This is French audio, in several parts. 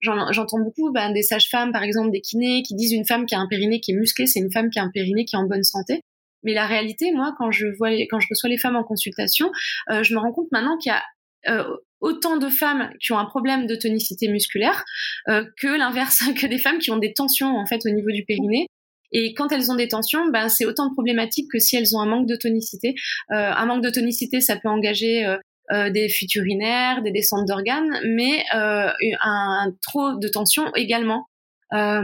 j'entends beaucoup ben, des sages-femmes, par exemple, des kinés, qui disent une femme qui a un périnée qui est musclé, c'est une femme qui a un périnée qui est en bonne santé. Mais la réalité, moi, quand je vois les, quand je reçois les femmes en consultation, euh, je me rends compte maintenant qu'il y a euh, autant de femmes qui ont un problème de tonicité musculaire euh, que l'inverse, que des femmes qui ont des tensions en fait au niveau du périnée. Et quand elles ont des tensions, ben, c'est autant de problématiques que si elles ont un manque de tonicité. Euh, un manque de tonicité, ça peut engager euh, des fuites urinaires, des descentes d'organes, mais euh, un, trop de tension également. Euh,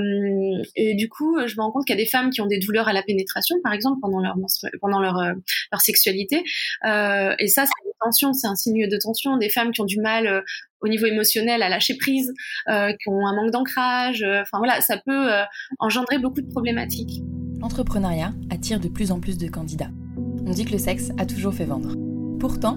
et du coup, je me rends compte qu'il y a des femmes qui ont des douleurs à la pénétration, par exemple, pendant leur pendant leur sexualité. Et ça, c'est une tension, c'est un signe de tension. Des femmes qui ont du mal au niveau émotionnel à lâcher prise, qui ont un manque d'ancrage. Enfin voilà, ça peut engendrer beaucoup de problématiques. L'entrepreneuriat attire de plus en plus de candidats. On dit que le sexe a toujours fait vendre. Pourtant,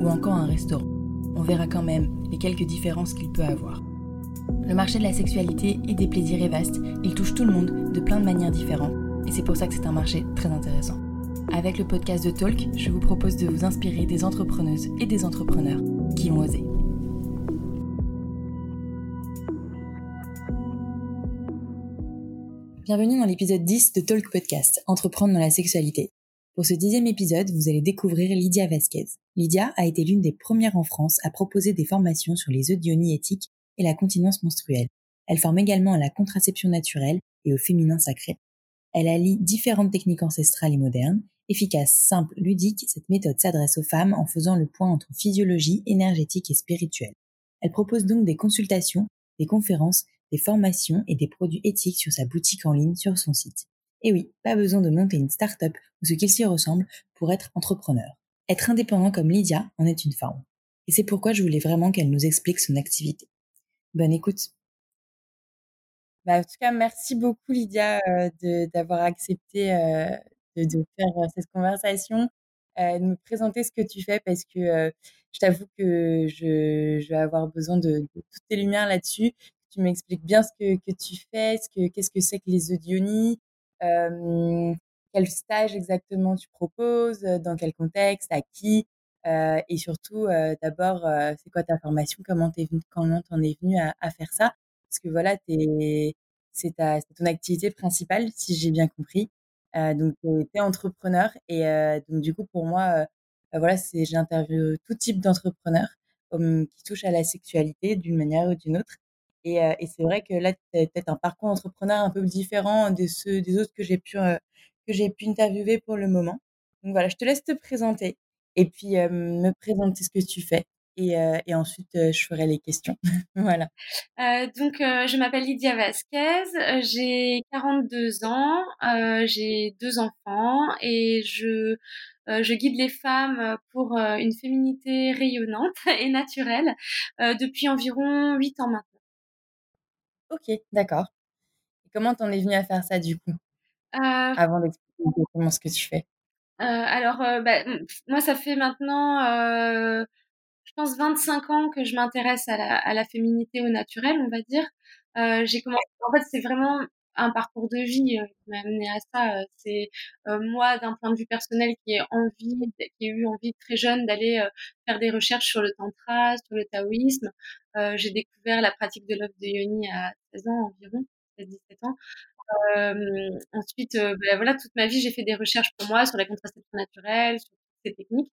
ou encore un restaurant. On verra quand même les quelques différences qu'il peut avoir. Le marché de la sexualité et des plaisirs est vaste, il touche tout le monde de plein de manières différentes, et c'est pour ça que c'est un marché très intéressant. Avec le podcast de Talk, je vous propose de vous inspirer des entrepreneuses et des entrepreneurs qui ont osé. Bienvenue dans l'épisode 10 de Talk Podcast, Entreprendre dans la sexualité. Pour ce dixième épisode, vous allez découvrir Lydia Vasquez. Lydia a été l'une des premières en France à proposer des formations sur les eudionies éthiques et la continence menstruelle. Elle forme également à la contraception naturelle et au féminin sacré. Elle allie différentes techniques ancestrales et modernes. Efficace, simple, ludique, cette méthode s'adresse aux femmes en faisant le point entre physiologie, énergétique et spirituelle. Elle propose donc des consultations, des conférences, des formations et des produits éthiques sur sa boutique en ligne sur son site. Et oui, pas besoin de monter une start-up ou ce qu'il s'y ressemble pour être entrepreneur. Être indépendant comme Lydia en est une forme. Et c'est pourquoi je voulais vraiment qu'elle nous explique son activité. Bonne écoute. Bah, en tout cas, merci beaucoup Lydia euh, d'avoir accepté euh, de, faire euh, cette conversation, de me présenter ce que tu fais parce que je t'avoue que je, vais avoir besoin de, toutes tes lumières là-dessus. Tu m'expliques bien ce que, que, tu fais, ce que, qu'est-ce que c'est que les audionies, quel stage exactement tu proposes, dans quel contexte, à qui. Euh, et surtout, euh, d'abord, euh, c'est quoi ta formation Comment t'es venu, comment t'en es venu à, faire ça? Parce que voilà, c'est ton activité principale, si j'ai bien compris. donc, tu es, entrepreneur et donc du coup, pour moi, bah, voilà, c'est j'interviewe tout type d'entrepreneurs qui touchent à la sexualité d'une manière ou d'une autre. Et, et c'est vrai que là, tu as peut-être un parcours entrepreneur un peu différent de ceux des autres que j'ai pu que j'ai pu interviewer pour le moment. Donc voilà, je te laisse te présenter et puis me présenter ce que tu fais. Et, et ensuite, je ferai les questions. voilà. Euh, donc, je m'appelle Lydia Vasquez, j'ai 42 ans, j'ai deux enfants et je, je guide les femmes pour une féminité rayonnante et naturelle depuis environ 8 ans maintenant. Ok, d'accord. Et comment t'en es venue à faire ça du coup? Avant d'expliquer comment ce que tu fais. Euh, alors, euh, bah, moi, ça fait maintenant, euh, je pense, 25 ans que je m'intéresse à la, à la féminité au naturel, on va dire. j'ai commencé, en fait, c'est vraiment un parcours de vie qui m'a amené à ça. C'est moi, d'un point de vue personnel, qui ai envie, qui ai eu envie très jeune d'aller faire des recherches sur le tantra, sur le taoïsme. j'ai découvert la pratique de l'œuf de yoni à 16 ans environ, 17 ans. Euh, ensuite, ben voilà, toute ma vie, j'ai fait des recherches pour moi sur la contraception naturelle, sur ces techniques.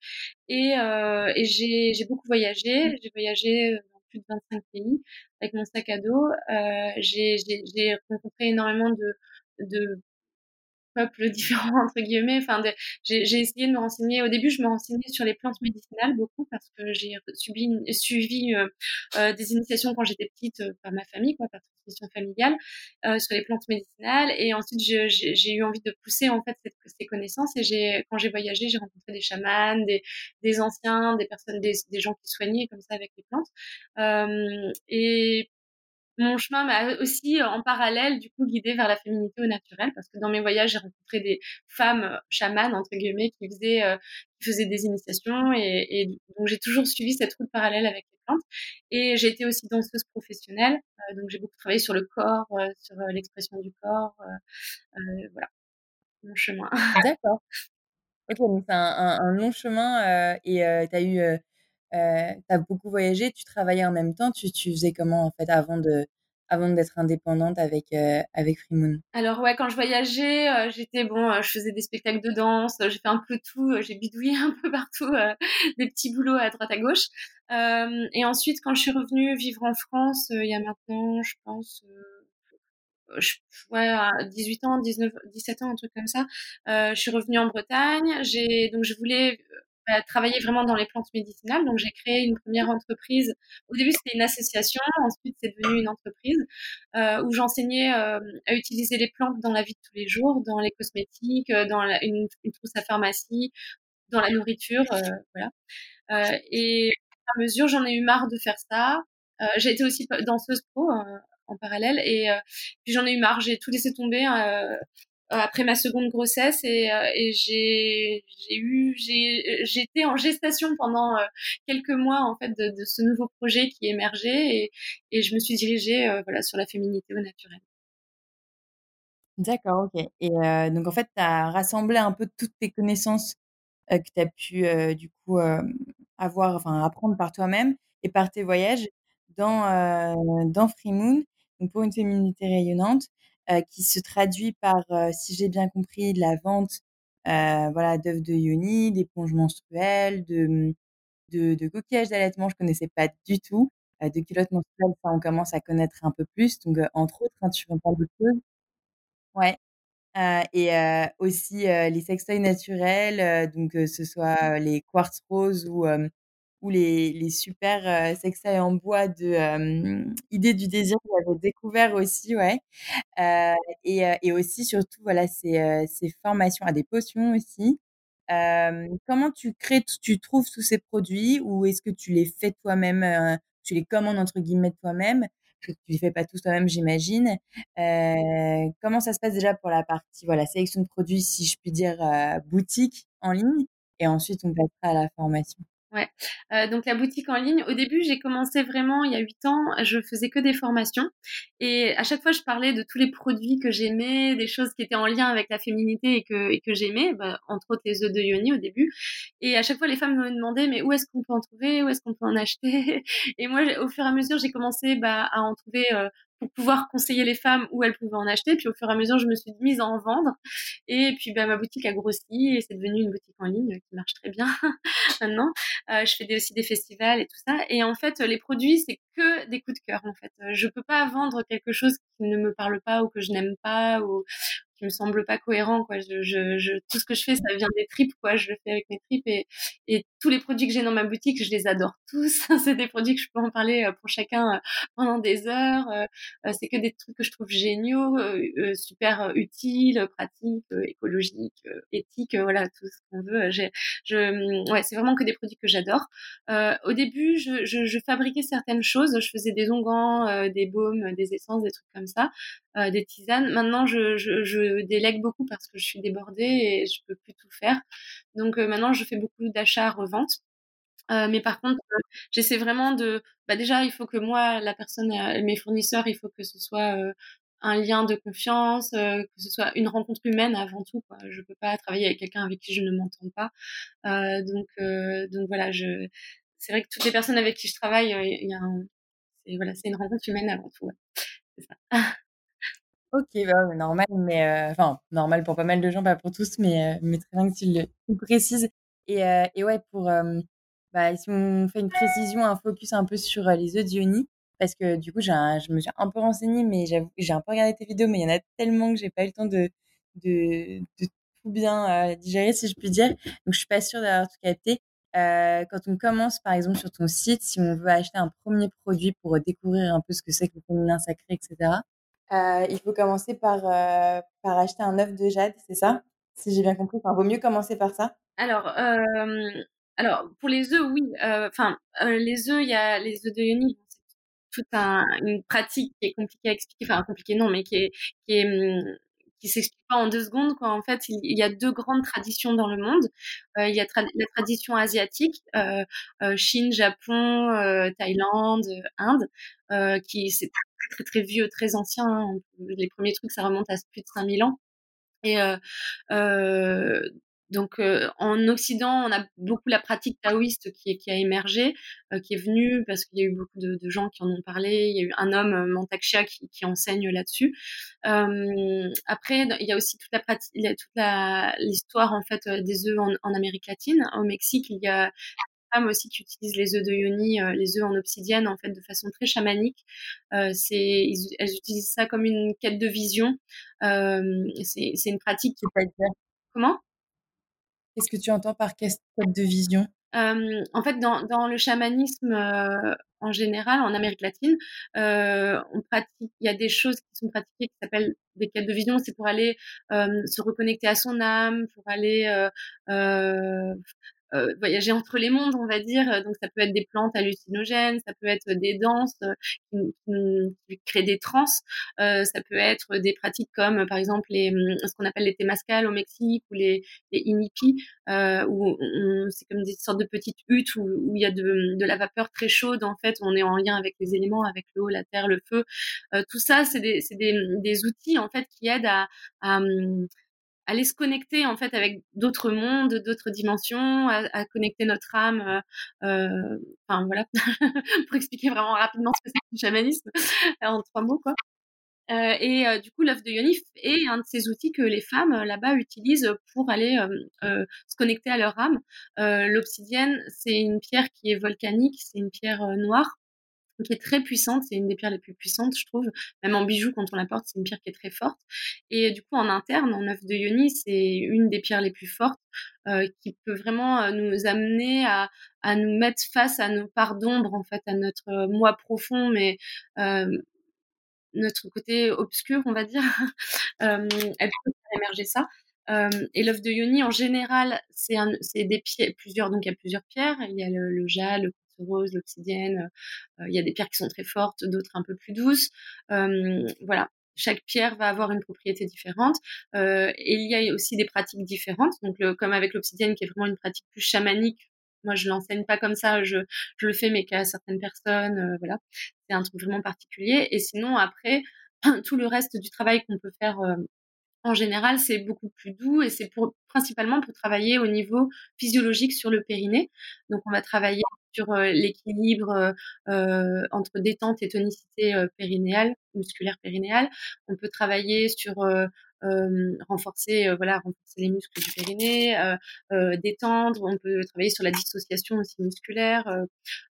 Et, euh, et j'ai, j'ai beaucoup voyagé. J'ai voyagé dans plus de 25 pays avec mon sac à dos. Euh, j'ai, j'ai, j'ai rencontré énormément de, de peuples différents entre guillemets. Enfin, j'ai essayé de me renseigner. Au début, je me renseignais sur les plantes médicinales beaucoup parce que j'ai subi suivi euh, euh, des initiations quand j'étais petite euh, par ma famille, quoi, par transmission familiale, sur les plantes médicinales. Et ensuite, j'ai eu envie de pousser en fait ces connaissances. Et j'ai, quand j'ai voyagé, j'ai rencontré des chamans, des, anciens, des personnes, des, des, gens qui soignaient comme ça avec les plantes. et mon chemin m'a aussi en parallèle du coup guidé vers la féminité au naturel parce que dans mes voyages j'ai rencontré des femmes chamanes entre guillemets qui faisaient euh, qui faisaient des initiations et, et donc j'ai toujours suivi cette route parallèle avec les plantes. Et j'ai été aussi danseuse professionnelle euh, donc j'ai beaucoup travaillé sur le corps euh, sur l'expression du corps voilà mon chemin. D'accord. Ok donc c'est un, un, long chemin et tu eu euh, tu as beaucoup voyagé, tu travaillais en même temps, tu, faisais comment en fait avant de avant d'être indépendante avec euh, avec Freemoon Alors ouais, quand je voyageais, euh, j'étais bon, je faisais des spectacles de danse, j'ai fait un peu tout, j'ai bidouillé un peu partout, des petits boulots à droite à gauche. et ensuite, quand je suis revenue vivre en France, il y a maintenant, je pense, ouais, à 18 ans, 19, 17 ans, un truc comme ça, je suis revenue en Bretagne. J'ai donc je voulais travailler vraiment dans les plantes médicinales. Donc, j'ai créé une première entreprise. Au début, c'était une association. Ensuite, c'est devenu une entreprise euh, où j'enseignais euh, à utiliser les plantes dans la vie de tous les jours, dans les cosmétiques, euh, dans une, trousse à pharmacie, dans la nourriture, voilà. Et à mesure, j'en ai eu marre de faire ça. j'ai été aussi danseuse pro en parallèle et puis j'en ai eu marre. J'ai tout laissé tomber après ma seconde grossesse et, euh, j'ai eu j'ai j'étais en gestation pendant euh, quelques mois en fait de, ce nouveau projet qui émergeait et, et je me suis dirigée voilà sur la féminité au naturel. D'accord, ok. Et donc en fait, tu as rassemblé un peu toutes tes connaissances que tu as pu du coup avoir, enfin apprendre par toi-même et par tes voyages dans, dans Free Moon, pour une féminité rayonnante. Euh, qui se traduit par, euh, si j'ai bien compris, la vente euh, voilà, d'œufs de yoni, d'éponges menstruelles, de, mmh, de, de coquillages d'allaitement, je connaissais pas du tout. de culottes menstruelles, ça, on commence à connaître un peu plus. Donc, entre autres, hein, tu en parles d'autres choses. Ouais. et aussi les sextoys naturels, donc que ce soit les quartz roses ou ou les, les super euh, sextoys en bois de Idée du désir que j'avais découvert aussi, ouais. Euh, et, et, aussi, surtout, voilà, ces, ces formations à des potions aussi. comment tu crées, tu trouves tous ces produits ou est-ce que tu les fais toi-même, tu les commandes entre guillemets toi-même? Tu les fais pas tous toi-même, j'imagine. Euh, comment ça se passe déjà pour la partie voilà sélection de produits, si je puis dire, boutique en ligne, et ensuite on passera à la formation. Ouais. Euh, donc la boutique en ligne, au début, j'ai commencé vraiment il y a huit ans, je faisais que des formations et à chaque fois je parlais de tous les produits que j'aimais, des choses qui étaient en lien avec la féminité et que, et que j'aimais, bah, entre autres les œufs de Yoni au début. Et à chaque fois les femmes me demandaient mais où est-ce qu'on peut en trouver, où est-ce qu'on peut en acheter? Et moi, au fur et à mesure, j'ai commencé bah, à en trouver euh, pour pouvoir conseiller les femmes où elles pouvaient en acheter. Puis au fur et à mesure, je me suis mise à en vendre. Et puis bah, ma boutique a grossi et c'est devenu une boutique en ligne qui marche très bien maintenant. Euh, je fais aussi des festivals et tout ça. Et en fait, les produits, c'est que des coups de cœur. En fait, je peux pas vendre quelque chose qui ne me parle pas ou que je n'aime pas ou qui me semble pas cohérent quoi. Je, je, tout ce que je fais ça vient des tripes quoi. Je le fais avec mes tripes et, et tous les produits que j'ai dans ma boutique je les adore tous. C'est des produits que je peux en parler euh, pour chacun euh, pendant des heures euh, c'est que des trucs que je trouve géniaux super utiles pratiques écologiques éthiques voilà tout ce qu'on veut. J'ai je mm, ouais c'est vraiment que des produits que j'adore. Au début je, je, fabriquais certaines choses. Je faisais des onguents des baumes des essences des trucs comme ça des tisanes. Maintenant je, délègue beaucoup parce que je suis débordée et je peux plus tout faire. Donc euh, maintenant, je fais beaucoup d'achats revente. Euh, mais par contre, euh, j'essaie vraiment de. Bah déjà, il faut que moi, la personne, mes fournisseurs, il faut que ce soit un lien de confiance, que ce soit une rencontre humaine avant tout. Quoi. Je peux pas travailler avec quelqu'un avec qui je ne m'entends pas. donc, donc voilà, je. C'est vrai que toutes les personnes avec qui je travaille, il y a un... voilà, c'est une rencontre humaine avant tout. C'est ça. OK, bah, normal, mais euh, enfin, normal pour pas mal de gens, pas pour tous, mais euh, mais très bien que tu le précises et euh, et ouais, pour, bah, si on fait une précision, un focus un peu sur, les œufs d'Ioni, parce que du coup, je me suis un peu renseignée, mais j'ai un peu regardé tes vidéos, mais il y en a tellement que j'ai pas eu le temps de, de, de tout bien digérer, si je puis dire. Donc, je suis pas sûre d'avoir tout capté. Euh, quand on commence, par exemple, sur ton site, si on veut acheter un premier produit pour découvrir un peu ce que c'est que le féminin sacré, etc., euh, il faut commencer par, euh, par acheter un œuf de jade, c'est ça? Si j'ai bien compris. Enfin, vaut mieux commencer par ça Alors, alors pour les œufs, oui. Enfin, les œufs, il y a les œufs de Yoni, c'est toute une pratique qui est compliquée à expliquer. Enfin, compliquée non, mais qui est, qui est hum, qui s'explique pas en deux secondes. Quoi. En fait, il, y a deux grandes traditions dans le monde. Euh, il y a la tradition asiatique, euh, euh, Chine, Japon, euh, Thaïlande, Inde, euh, qui c'est très, très très vieux, très ancien. Hein. Les premiers trucs, ça remonte à plus de 5000 ans. Et donc euh, en Occident, on a beaucoup la pratique taoïste qui, qui a émergé, euh, qui est venue parce qu'il y a eu beaucoup de, de, gens qui en ont parlé. Il y a eu un homme, euh, Mantakshia, qui, qui enseigne là-dessus. après, il y a aussi toute la pratique, toute l'histoire en fait des œufs en, en, Amérique latine. Au Mexique, il y a des femmes aussi qui utilisent les œufs de yoni, les œufs en obsidienne en fait de façon très chamanique. c'est, elles utilisent ça comme une quête de vision. c'est une pratique qui peut être comment? Qu'est-ce que tu entends par quête de vision? En fait, dans, le chamanisme en général, en Amérique latine, on pratique. Il y a des choses qui sont pratiquées qui s'appellent des quêtes de vision. C'est pour aller se reconnecter à son âme, pour aller euh, voyager entre les mondes, on va dire. Donc ça peut être des plantes hallucinogènes, ça peut être des danses euh, qui, qui, créent des trans, euh, ça peut être des pratiques comme par exemple les, hum, ce qu'on appelle les temascales au Mexique ou les, les inipis, euh, où c'est comme des sortes de petites huttes où, où il y a de, de, la vapeur très chaude. En fait, on est en lien avec les éléments, avec l'eau, la terre, le feu. Euh, tout ça, c'est des, des, des, outils en fait qui aident à, à hum, aller se connecter en fait avec d'autres mondes, d'autres dimensions, à, connecter notre âme. Euh, euh enfin voilà, pour expliquer vraiment rapidement ce que c'est le chamanisme en trois mots quoi. Euh, et du coup, l'œuf de Yonif est un de ces outils que les femmes là-bas utilisent pour aller se connecter à leur âme. L'obsidienne, c'est une pierre qui est volcanique, c'est une pierre noire qui est très puissante. C'est une des pierres les plus puissantes, je trouve. Même en bijoux, quand on la porte, c'est une pierre qui est très forte. Et du coup, en interne, en œuf de Yoni, c'est une des pierres les plus fortes euh, qui peut vraiment euh, nous amener à, à, nous mettre face à nos parts d'ombre, en fait, à notre euh, moi profond, mais euh, notre côté obscur, on va dire. elle peut faire émerger ça. Euh, et l'œuf de Yoni, en général, c'est des pierres, plusieurs, donc il y a plusieurs pierres. Il y a le, le jade, le rose, l'obsidienne. Euh, il y a des pierres qui sont très fortes, d'autres un peu plus douces. Voilà, chaque pierre va avoir une propriété différente. Et il y a aussi des pratiques différentes. Donc, comme avec l'obsidienne, qui est vraiment une pratique plus chamanique. Moi, je l'enseigne pas comme ça. Je, le fais, mais qu'à certaines personnes, voilà. C'est un truc vraiment particulier. Et sinon, après, tout le reste du travail qu'on peut faire en général, c'est beaucoup plus doux et c'est principalement pour travailler au niveau physiologique sur le périnée. Donc, on va travailler sur l'équilibre entre détente et tonicité périnéale, musculaire périnéale. On peut travailler sur renforcer, voilà, renforcer les muscles du périnée, détendre. On peut travailler sur la dissociation aussi musculaire.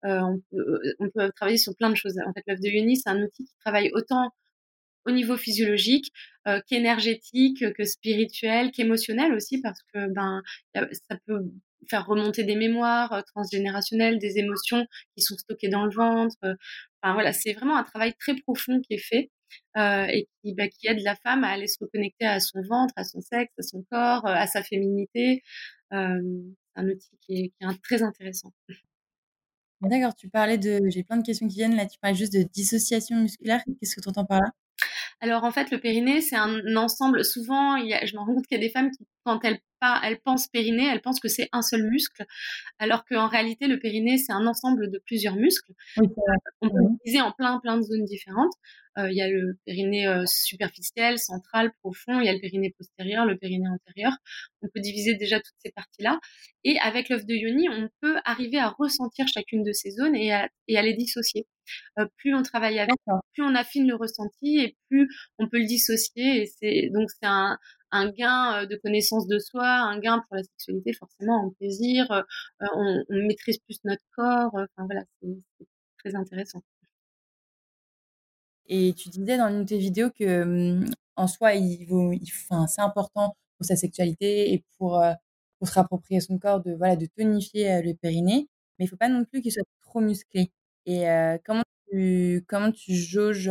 On peut, travailler sur plein de choses. En fait, l'œuf de Yoni, c'est un outil qui travaille autant au niveau physiologique, qu'énergétique, que spirituel, qu'émotionnel aussi, parce que ben ça peut faire remonter des mémoires euh, transgénérationnelles, des émotions qui sont stockées dans le ventre. Euh, enfin voilà, c'est vraiment un travail très profond qui est fait euh, et qui, bah, qui aide la femme à aller se reconnecter à son ventre, à son sexe, à son corps, à sa féminité. Euh, un outil qui est, qui est très intéressant. D'accord, tu parlais de, j'ai plein de questions qui viennent là, tu parlais juste de dissociation musculaire, qu'est-ce que tu entends par là? Alors en fait, le périnée, c'est un ensemble. Souvent, il y a, je me rends compte qu'il y a des femmes qui, quand elles pensent périnée, elles pensent que c'est un seul muscle, alors qu'en réalité, le périnée, c'est un ensemble de plusieurs muscles. Oui, on peut l'utiliser en plein, plein de zones différentes. Euh, il y a le périnée euh, superficiel, central, profond. Il y a le périnée postérieur, le périnée antérieur. On peut diviser déjà toutes ces parties-là. Et avec l'œuf de Yoni, on peut arriver à ressentir chacune de ces zones et à, et à les dissocier. Euh, plus on travaille avec, plus on affine le ressenti et plus on peut le dissocier. Et c'est donc c'est un, un gain de connaissance de soi, un gain pour la sexualité forcément en plaisir. on, on maîtrise plus notre corps. Enfin voilà, c'est très intéressant. Et tu disais dans une de tes vidéos que, mmh, en soi, il vaut enfin, c'est important pour sa sexualité et pour, se réapproprier son corps de, voilà, de tonifier, le périnée, mais il faut pas non plus qu'il soit trop musclé et comment tu comment tu jauges,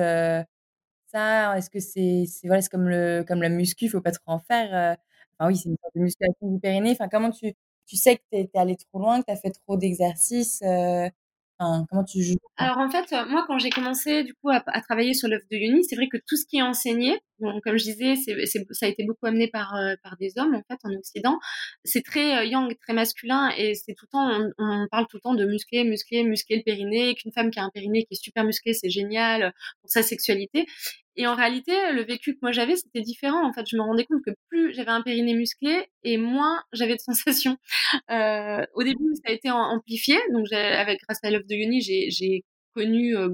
Est-ce que c'est voilà, comme le comme la muscu, il faut pas trop en faire, enfin oui, c'est une sorte de musculation du périnée, enfin comment tu tu sais que tu es es allé trop loin, que tu as fait trop d'exercices, heu, enfin comment tu ça? Alors en fait, moi quand j'ai commencé du coup à travailler sur l'œuf de Yoni, c'est vrai que tout ce qui est enseigné, comme je disais, ça a été beaucoup amené par, heu, par des hommes en fait en Occident. C'est très, heu, yang, très masculin et c'est tout le temps on parle tout le temps de muscler, muscler, muscler le périnée, qu'une femme qui a un périnée qui est super musclé, c'est génial, pour sa sexualité et en réalité, le vécu que moi j'avais, c'était différent. En fait, je me rendais compte que plus j'avais un périnée musclé et moins j'avais de sensations. Euh, au début, ça a été amplifié. Donc, avec grâce à l'œuf de Yoni, j'ai connu euh,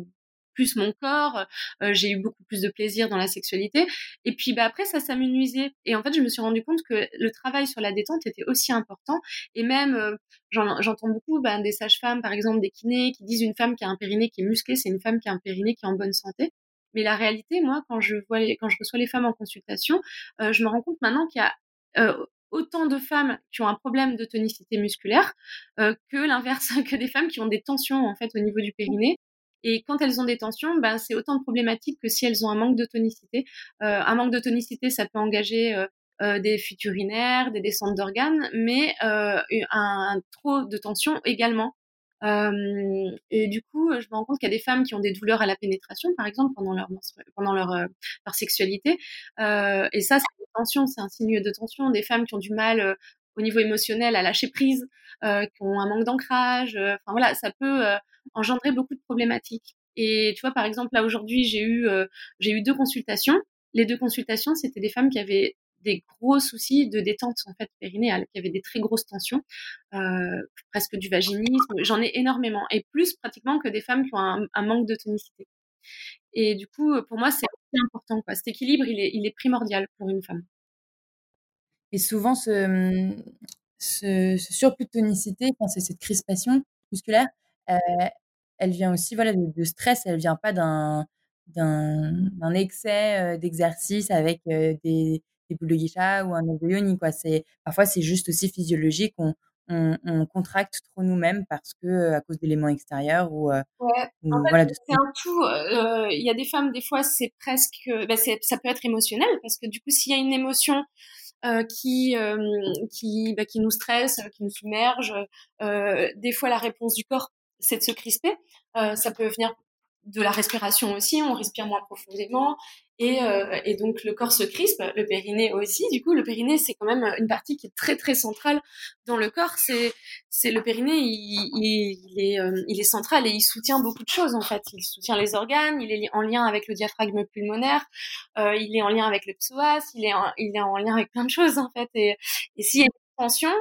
plus mon corps, euh, j'ai eu beaucoup plus de plaisir dans la sexualité. Et puis bah, après, ça, ça nuisait. Et en fait, je me suis rendu compte que le travail sur la détente était aussi important. Et même, euh, j'entends beaucoup bah, des sages-femmes, par exemple des kinés, qui disent une femme qui a un périnée qui est musclé, c'est une femme qui a un périnée qui est en bonne santé. Mais la réalité, moi, quand je vois les, quand je reçois les femmes en consultation, euh, je me rends compte maintenant qu'il y a autant de femmes qui ont un problème de tonicité musculaire que l'inverse, que des femmes qui ont des tensions en fait au niveau du périnée. Et quand elles ont des tensions, ben, c'est autant de problématiques que si elles ont un manque de tonicité. Euh, un manque de tonicité, ça peut engager euh, euh des fuites urinaires, des descentes d'organes, mais un, trop de tension également. Et du coup, je me rends compte qu'il y a des femmes qui ont des douleurs à la pénétration, par exemple, pendant leur, pendant leur, sexualité. Et ça, c'est une tension, c'est un signe de tension. Des femmes qui ont du mal au niveau émotionnel à lâcher prise, euh, qui ont un manque d'ancrage. Euh, enfin voilà, ça peut engendrer beaucoup de problématiques. Et tu vois, par exemple, là aujourd'hui, j'ai eu, j'ai eu deux consultations. Les deux consultations, c'était des femmes qui avaient des gros soucis de détente en fait périnéale, qui avait des très grosses tensions, euh, presque du vaginisme. J'en ai énormément et plus pratiquement que des femmes qui ont un, un manque de tonicité. Et du coup, pour moi, c'est important. Quoi. Cet équilibre, il est, il est primordial pour une femme. Et souvent, ce, ce, ce surplus de tonicité, c'est cette crispation musculaire, euh, elle vient aussi voilà, de, de stress, elle vient pas d'un d'un excès d'exercice avec des, des boules de geisha ou un yoni quoi. C'est parfois c'est juste aussi physiologique. On, on, on contracte trop nous-mêmes parce que à cause d'éléments extérieurs ou, ouais. ou en fait, voilà. C'est un tout. Il y a des femmes des fois c'est presque, bah, ça peut être émotionnel parce que du coup s'il y a une émotion euh, qui euh, qui bah, qui nous stresse, qui nous submerge, euh, des fois la réponse du corps c'est de se crisper. ça peut venir de la respiration aussi, on respire moins profondément et, euh, et, donc le corps se crispe, le périnée aussi. Du coup, le périnée c'est quand même une partie qui est très très centrale dans le corps. C'est c'est le périnée, il, est euh, il est central et il soutient beaucoup de choses en fait. Il soutient les organes, il est en lien avec le diaphragme pulmonaire, euh, il est en lien avec le psoas, il est en, il est en lien avec plein de choses en fait. Et, s'il y a une tension,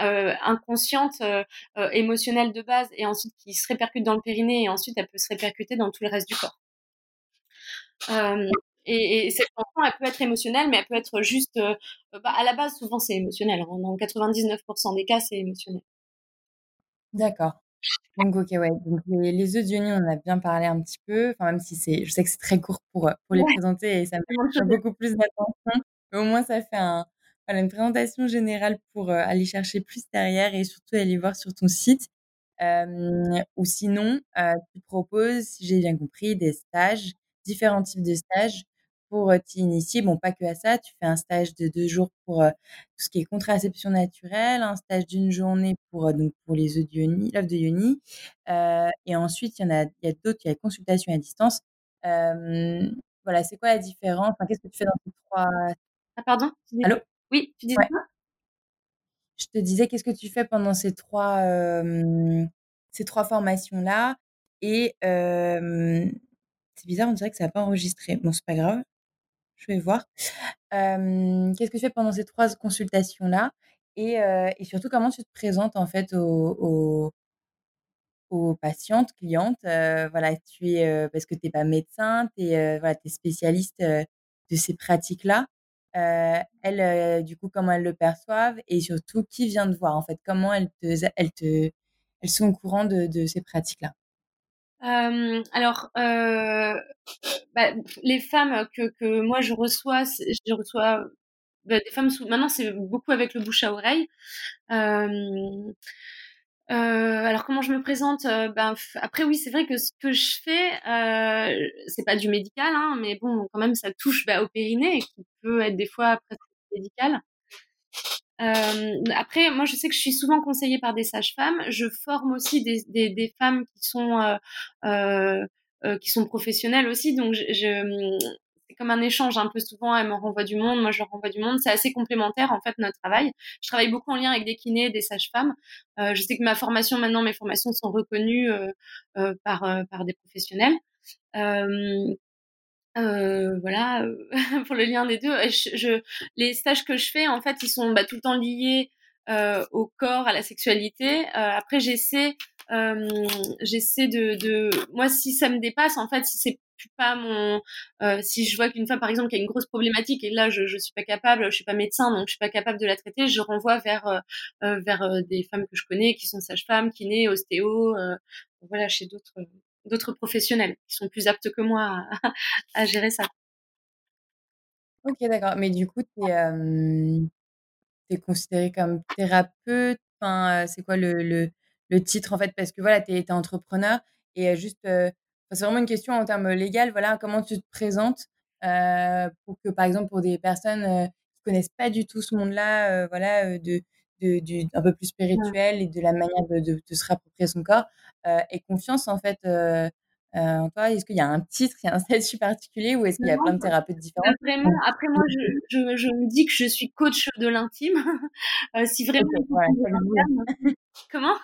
euh, inconsciente, euh, euh, émotionnelle de base, et ensuite qui se répercute dans le périnée, et ensuite elle peut se répercuter dans tout le reste du corps. Euh, et, et, cette tension, elle peut être émotionnelle, mais elle peut être juste, euh, bah, à la base, souvent c'est émotionnel. Hein. Dans 99% des cas, c'est émotionnel. D'accord. Donc, ok, ouais. Donc, les, les œufs d'Ioni, on a bien parlé un petit peu. Enfin, même si c'est, je sais que c'est très court pour, pour les présenter et ça me beaucoup plus d'attention. Mais au moins, ça fait un, voilà, une présentation générale pour euh, aller chercher plus derrière et surtout aller voir sur ton site. Euh, ou sinon, euh, tu proposes, si j'ai bien compris, des stages, différents types de stages pour t'y initier. Bon, pas que à ça, tu fais un stage de deux jours pour tout ce qui est contraception naturelle, un stage d'une journée pour donc pour les œufs de yoni, l'œuf de yoni, et ensuite il y en a, il y a d'autres, il y a consultation à distance. voilà, c'est quoi la différence? Enfin, Qu'est-ce que tu fais dans ces trois Ah pardon? Allô? oui, tu disais quoi? Je te disais, qu'est-ce que tu fais pendant ces trois, ces trois formations-là? Et c'est bizarre, on dirait que ça n'a pas enregistré. Bon, c'est pas grave. Je vais voir. Qu'est-ce que tu fais pendant ces trois consultations-là? Et, surtout, comment tu te présentes en fait aux, aux, patientes, clientes? Voilà, tu es, parce que tu n'es pas médecin, tu es, voilà, es spécialiste de ces pratiques-là. Elles, du coup, comment elles le perçoivent? Et surtout qui vient te voir en fait, comment elles elles te, elles sont au courant de, de ces pratiques-là? Alors, bah, les femmes que, que moi je reçois, je reçois bah, des femmes maintenant c'est beaucoup avec le bouche à oreille. Euh, alors comment je me présente ben, Après oui, c'est vrai que ce que je fais, euh, c'est pas du médical, hein, mais bon, quand même, ça touche bah, au périnée, qui peut être des fois presque médical. Euh, après, moi, je sais que je suis souvent conseillée par des sages-femmes. Je forme aussi des, des, des femmes qui sont euh, euh, euh qui sont professionnelles aussi, donc je, je c'est comme un échange un peu souvent. Elle me renvoie du monde, moi je leur renvoie du monde. C'est assez complémentaire en fait notre travail. Je travaille beaucoup en lien avec des kinés, des sages-femmes. Euh, je sais que ma formation maintenant, mes formations sont reconnues euh, euh, par par des professionnels. Voilà pour le lien des deux. Je, je, les stages que je fais en fait, ils sont bah, tout le temps liés au corps, à la sexualité. après, j'essaie j'essaie de, de moi si ça me dépasse en fait si c'est pas mon euh, si je vois qu'une femme par exemple qui a une grosse problématique et là je je suis pas capable je suis pas médecin donc je suis pas capable de la traiter je renvoie vers euh, euh vers euh, des femmes que je connais qui sont sages-femmes kinés ostéo euh, voilà chez d'autres d'autres professionnels qui sont plus aptes que moi à, gérer ça. Ok d'accord. Mais du coup tu es, considérée comme thérapeute? Enfin c'est quoi le, titre en fait? Parce que voilà tu es, entrepreneur et juste c'est vraiment une question en termes légal. Voilà, comment tu te présentes euh, pour que, par exemple, pour des personnes euh, qui connaissent pas du tout ce monde-là, euh, voilà, de, de, du, un peu plus spirituel et de la manière de, de, de se rapproprier son corps, et confiance en fait en toi. Est-ce qu'il y a un titre, il y a un statut particulier ou est-ce qu'il y a plein de thérapeutes différents Vraiment. Après, moi, je, je, je, me dis que je suis coach de l'intime. si vraiment. Comment?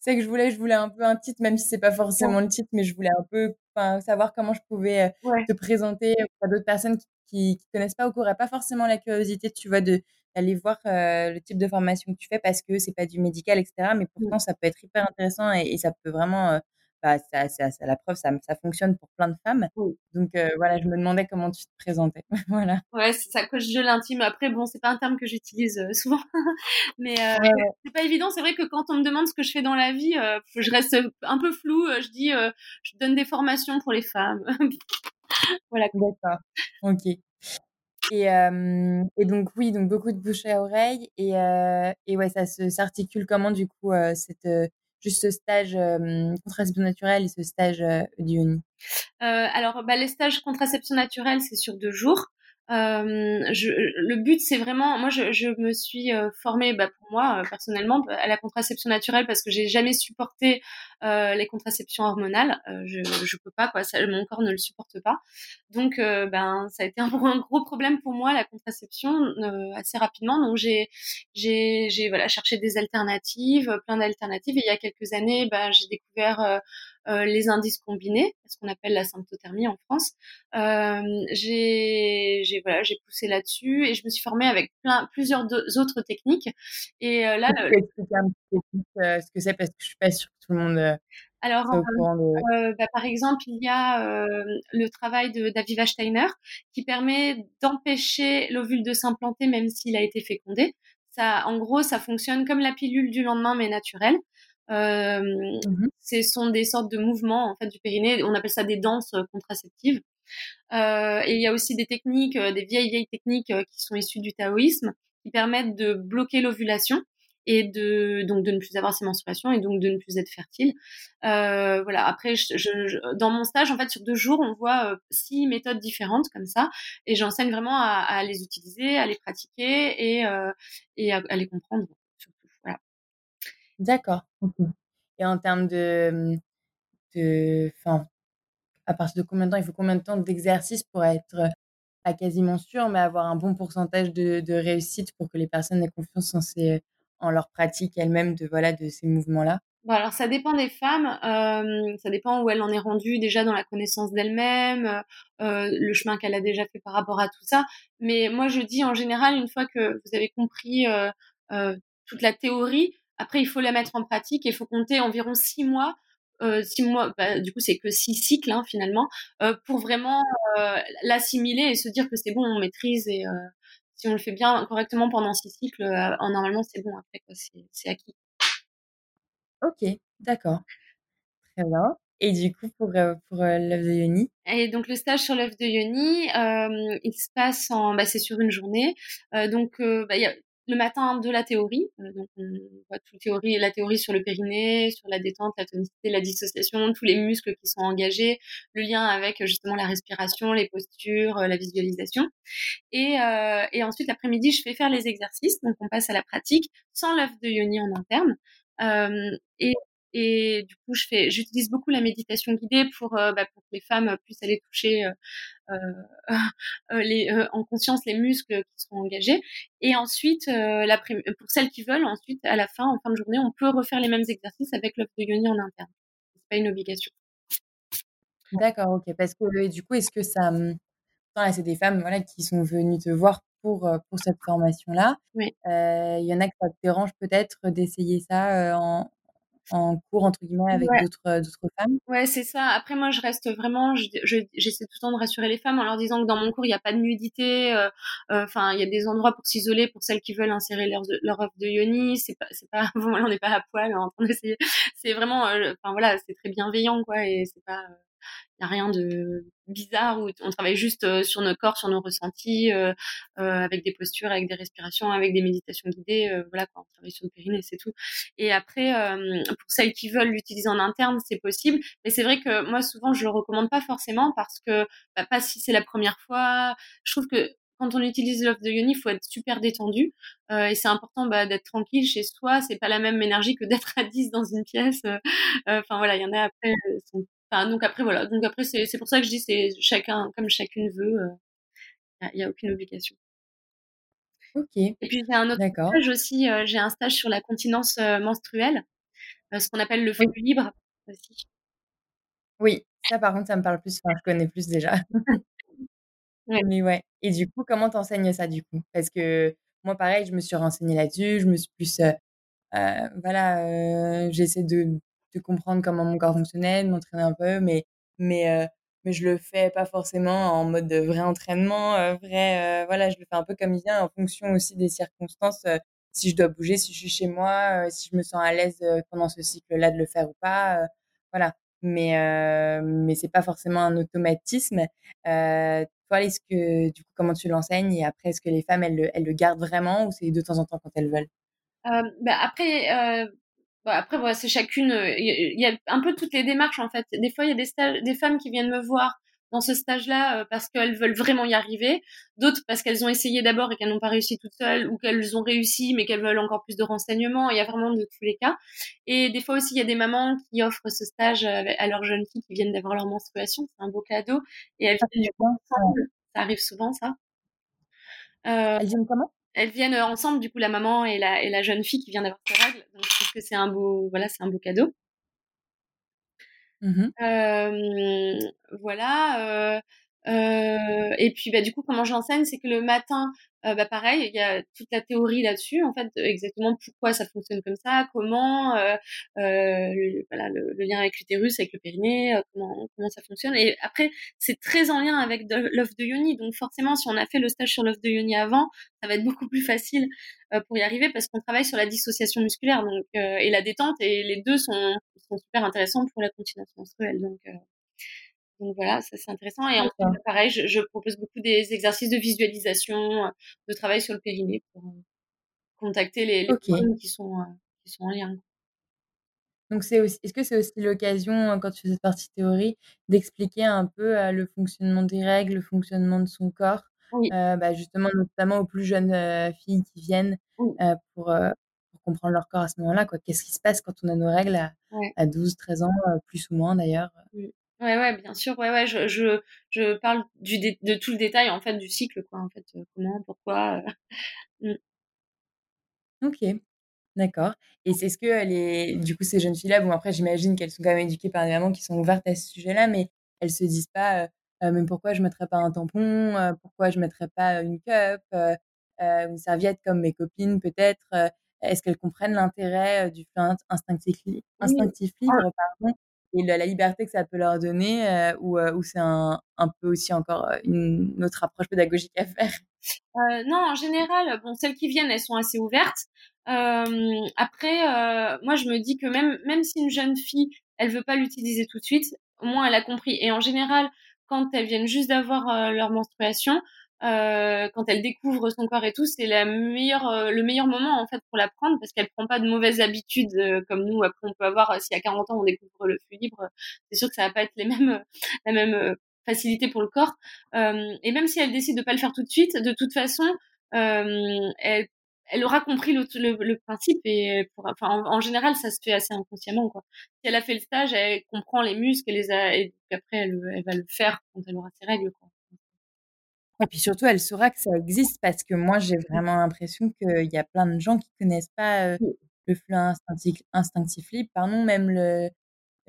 C'est que je voulais, je voulais un peu un titre, même si c'est pas forcément le titre, mais je voulais un peu savoir comment je pouvais euh, te présenter à d'autres personnes qui, qui, connaissent pas ou qui n'auraient pas forcément la curiosité, tu vois, de d'aller voir euh, le type de formation que tu fais parce que c'est pas du médical, etc. Mais pourtant, ça peut être hyper intéressant et, ça peut vraiment, euh, bah, ça, ça, ça, la preuve, ça, ça fonctionne pour plein de femmes. Donc voilà, je me demandais comment tu te présentais. voilà. Ouais, ça coche de l'intime. Après, bon, c'est pas un terme que j'utilise souvent, mais c'est pas évident. C'est vrai que quand on me demande ce que je fais dans la vie, je reste un peu floue. Je dis, je donne des formations pour les femmes. voilà. D'accord. Ok. Et, donc oui, donc beaucoup de bouche à oreille et, et ouais, ça s'articule comment du coup cette juste ce stage contraception naturelle et ce stage euh, Alors, bah, les stages contraception naturelle, c'est sur deux jours. Je, le but, c'est vraiment, moi, je, je me suis formée, bah, pour moi euh, personnellement, à la contraception naturelle parce que j'ai jamais supporté euh, les contraceptions hormonales. je, je peux pas, mon corps ne le supporte pas. Donc, ben, ça a été un, gros problème pour moi la contraception assez rapidement. Donc, j'ai, j'ai, j'ai cherché des alternatives, plein d'alternatives. Et il y a quelques années, ben, j'ai découvert euh, les indices combinés, ce qu'on appelle la symptothermie en France. Euh, j'ai j'ai poussé là-dessus et je me suis formée avec plusieurs autres techniques. Et euh, là, que c'est? Parce que je suis pas sûre tout le monde. Alors, euh, bah, par exemple, il y a euh, le travail de d'Aviva Steiner qui permet d'empêcher l'ovule de s'implanter même s'il a été fécondé. Ça, en gros, ça fonctionne comme la pilule du lendemain mais naturelle. Euh, mmh Ce sont des sortes de mouvements en fait du périnée. On appelle ça des danses euh, contraceptives. Euh, et il y a aussi des techniques, euh, des vieilles vieilles techniques qui sont issues du taoïsme, qui permettent de bloquer l'ovulation et de donc de ne plus avoir ses menstruations et donc de ne plus être fertile. Euh, voilà. Après, dans mon stage, en fait, sur deux jours, on voit six méthodes différentes comme ça, et j'enseigne vraiment à, les utiliser, à les pratiquer et, euh, et à, les comprendre. D'accord. Et en termes de, de, enfin, à partir de combien de temps, il faut combien de temps d'exercice pour être pas quasiment sûr, mais avoir un bon pourcentage de, de réussite pour que les personnes aient confiance en, ces, en leur pratique elles-mêmes de, voilà, de ces mouvements-là? Bon, alors ça dépend des femmes, euh, ça dépend où elle en est rendue déjà dans la connaissance d'elle-même, euh, le chemin qu'elle a déjà fait par rapport à tout ça. Mais moi je dis en général, une fois que vous avez compris euh, toute la théorie, après, il faut la mettre en pratique et il faut compter environ six mois. Six mois, bah, du coup, c'est que six cycles hein, finalement, pour vraiment l'assimiler et se dire que c'est bon, on maîtrise et si on le fait bien correctement pendant six cycles, euh, normalement c'est bon après, c'est acquis. Ok, d'accord. Très bien. Et du coup, pour, pour l'œuf de Yoni? Et donc, le stage sur l'œuf de Yoni, il se passe en, bah, c'est sur une journée. donc, bah, il y a le matin de la théorie. donc, on voit toute théorie, la théorie sur le périnée, sur la détente, la tonicité, la dissociation, tous les muscles qui sont engagés, le lien avec justement la respiration, les postures, la visualisation. Et, ensuite, l'après-midi, je fais faire les exercices. Donc, on passe à la pratique sans l'œuf de Yoni en interne. Et du coup, je fais, j'utilise beaucoup la méditation guidée pour, euh, bah, pour que les femmes puissent aller toucher euh, euh, euh les, en conscience les muscles qui sont engagés. Et ensuite, pour celles qui veulent, ensuite, à la fin, en fin de journée, on peut refaire les mêmes exercices avec l'œuf de yoni en interne. C'est pas une obligation. D'accord, ok. Parce que du coup, est-ce que ça, là, c'est des femmes, voilà, qui sont venues te voir pour pour cette formation-là. Oui. Il y en a que ça te dérange peut-être d'essayer ça en, en cours entre guillemets avec d'autres euh, d'autres femmes? Ouais, c'est ça. Après moi je reste vraiment j'essaie tout le temps de rassurer les femmes en leur disant que dans mon cours il n'y a pas de nudité euh, euh, enfin il y a des endroits pour s'isoler pour celles qui veulent insérer leur leur œuf de yoni, c'est pas c'est pas bon, on n'est pas à poil en train d'essayer. C'est vraiment enfin voilà, c'est très bienveillant quoi et c'est pas il n'y a rien de bizarre où on travaille juste sur nos corps, sur nos ressentis, avec des postures, avec des respirations, avec des méditations guidées. voilà, quand on travaille sur le périnée, c'est tout. Et après, pour celles qui veulent l'utiliser en interne, c'est possible. Mais c'est vrai que moi, souvent, je le recommande pas forcément parce que, bah, pas si c'est la première fois. Je trouve que quand on utilise l'offre de Yoni, il faut être super détendu. Et c'est important bah, d'être tranquille chez soi. C'est pas la même énergie que d'être à 10 dans une pièce. Enfin voilà, il y en a après, sont donc après voilà, donc après c'est pour ça que je dis c'est chacun comme chacune veut, il euh, n'y a, aucune obligation. Ok. Et puis j'ai un autre stage aussi, euh, j'ai un stage sur la continence euh, menstruelle, ce qu'on appelle le feu libre aussi. Oui, ça par contre ça me parle plus, enfin je connais plus déjà. Mais ouais. Et du coup, comment t'enseignes ça du coup? Parce que moi pareil, je me suis renseignée là-dessus, je me suis plus, voilà, j'essaie de de comprendre comment mon corps fonctionnait, de m'entraîner un peu, mais, mais, euh, mais je le fais pas forcément en mode vrai entraînement, euh, vrai, euh, voilà, je le fais un peu comme il vient en fonction aussi des circonstances, si je dois bouger, si je suis chez moi, si je me sens à l'aise pendant ce cycle-là de le faire ou pas, voilà. Mais, mais c'est pas forcément un automatisme. toi, est-ce que, du coup, comment tu l'enseignes et après, est-ce que les femmes, elles le, elles le gardent vraiment ou c'est de temps en temps quand elles veulent? bah après, après, voilà, c'est chacune. Euh, il y, a un peu toutes les démarches en fait. Des fois, il y a des, stages, des femmes qui viennent me voir dans ce stage-là euh, parce qu'elles veulent vraiment y arriver, d'autres parce qu'elles ont essayé d'abord et qu'elles n'ont pas réussi toutes seules, ou qu'elles ont réussi mais qu'elles veulent encore plus de renseignements. Il y a vraiment de tous les cas. Et des fois aussi, il y a des mamans qui offrent ce stage à leurs jeunes filles qui viennent d'avoir leur menstruation. C'est un beau cadeau. Et elles viennent ensemble. Ça arrive souvent, ça. Euh, elles viennent comment? Elles viennent ensemble, du coup, la maman et la, et la jeune fille qui vient d'avoir ses règles. Donc, je trouve que c'est un beau, voilà, c'est un beau cadeau. Mmh euh, voilà. Euh, euh, et puis, bah, du coup, comment j'enseigne, c'est que le matin, euh, bah, pareil, il y a toute la théorie là-dessus, en fait, exactement pourquoi ça fonctionne comme ça, comment, euh, euh le, voilà, le, lien avec l'utérus, avec le périnée, euh, comment, comment ça fonctionne. Et après, c'est très en lien avec l'œuf de Yoni. Donc, forcément, si on a fait le stage sur l'œuf de Yoni avant, ça va être beaucoup plus facile pour y arriver parce qu'on travaille sur la dissociation musculaire donc, et la détente, et les deux sont, sont super intéressants pour la continence menstruelle. Donc, donc voilà, ça c'est intéressant. Et ensuite, pareil, je, propose beaucoup des exercices de visualisation, euh, de travail sur le périnée pour euh, contacter les, les qui sont euh, qui sont en lien. Donc c'est aussi, est-ce que c'est aussi l'occasion quand tu fais cette partie théorie d'expliquer un peu le fonctionnement des règles, le fonctionnement de son corps, bah, justement notamment aux plus jeunes filles qui viennent pour, comprendre leur corps à ce moment-là, quoi. Qu'est-ce qui se passe quand on a nos règles à, 12, 13 ans, plus ou moins d'ailleurs? Ouais, ouais, bien sûr. Ouais, ouais, je, je, je parle du de tout le détail, en fait, du cycle, quoi, en fait. Euh, comment, pourquoi. Euh, mmh. Ok, d'accord. Et c'est ce que les, du coup, ces jeunes filles-là, bon, après, j'imagine qu'elles sont quand même éduquées par des mamans qui sont ouvertes à ce sujet-là, mais elles se disent pas, euh, mais pourquoi je mettrais pas un tampon, pourquoi je mettrais pas une cup, une serviette comme mes copines, peut-être. Est-ce qu'elles comprennent l'intérêt du flux instinctif, instinctif libre, pardon, et la, liberté que ça peut leur donner, euh, ou, euh, ou c'est un, un, peu aussi encore euh, une autre approche pédagogique à faire? Non, en général, bon, celles qui viennent, elles sont assez ouvertes. Après, moi, je me dis que même, même si une jeune fille, elle veut pas l'utiliser tout de suite, au moins elle a compris. Et en général, quand elles viennent juste d'avoir leur menstruation, euh, quand elle découvre son corps et tout, c'est la meilleure, euh, le meilleur moment en fait pour la prendre parce qu'elle prend pas de mauvaises habitudes euh, comme nous. Après, on peut avoir si à 40 ans on découvre le flux libre, c'est sûr que ça va pas être les mêmes, la même facilité pour le corps. et même si elle décide de pas le faire tout de suite, de toute façon, elle, elle aura compris le, le, principe et pour, enfin, en, général, ça se fait assez inconsciemment quoi. Si elle a fait le stage, elle comprend les muscles, et les a, et après elle, elle va le faire quand elle aura ses règles quoi. Et puis surtout, elle saura que ça existe parce que moi, j'ai vraiment l'impression qu'il y a plein de gens qui connaissent pas le flux instinctif, instinctif libre, pardon, même le,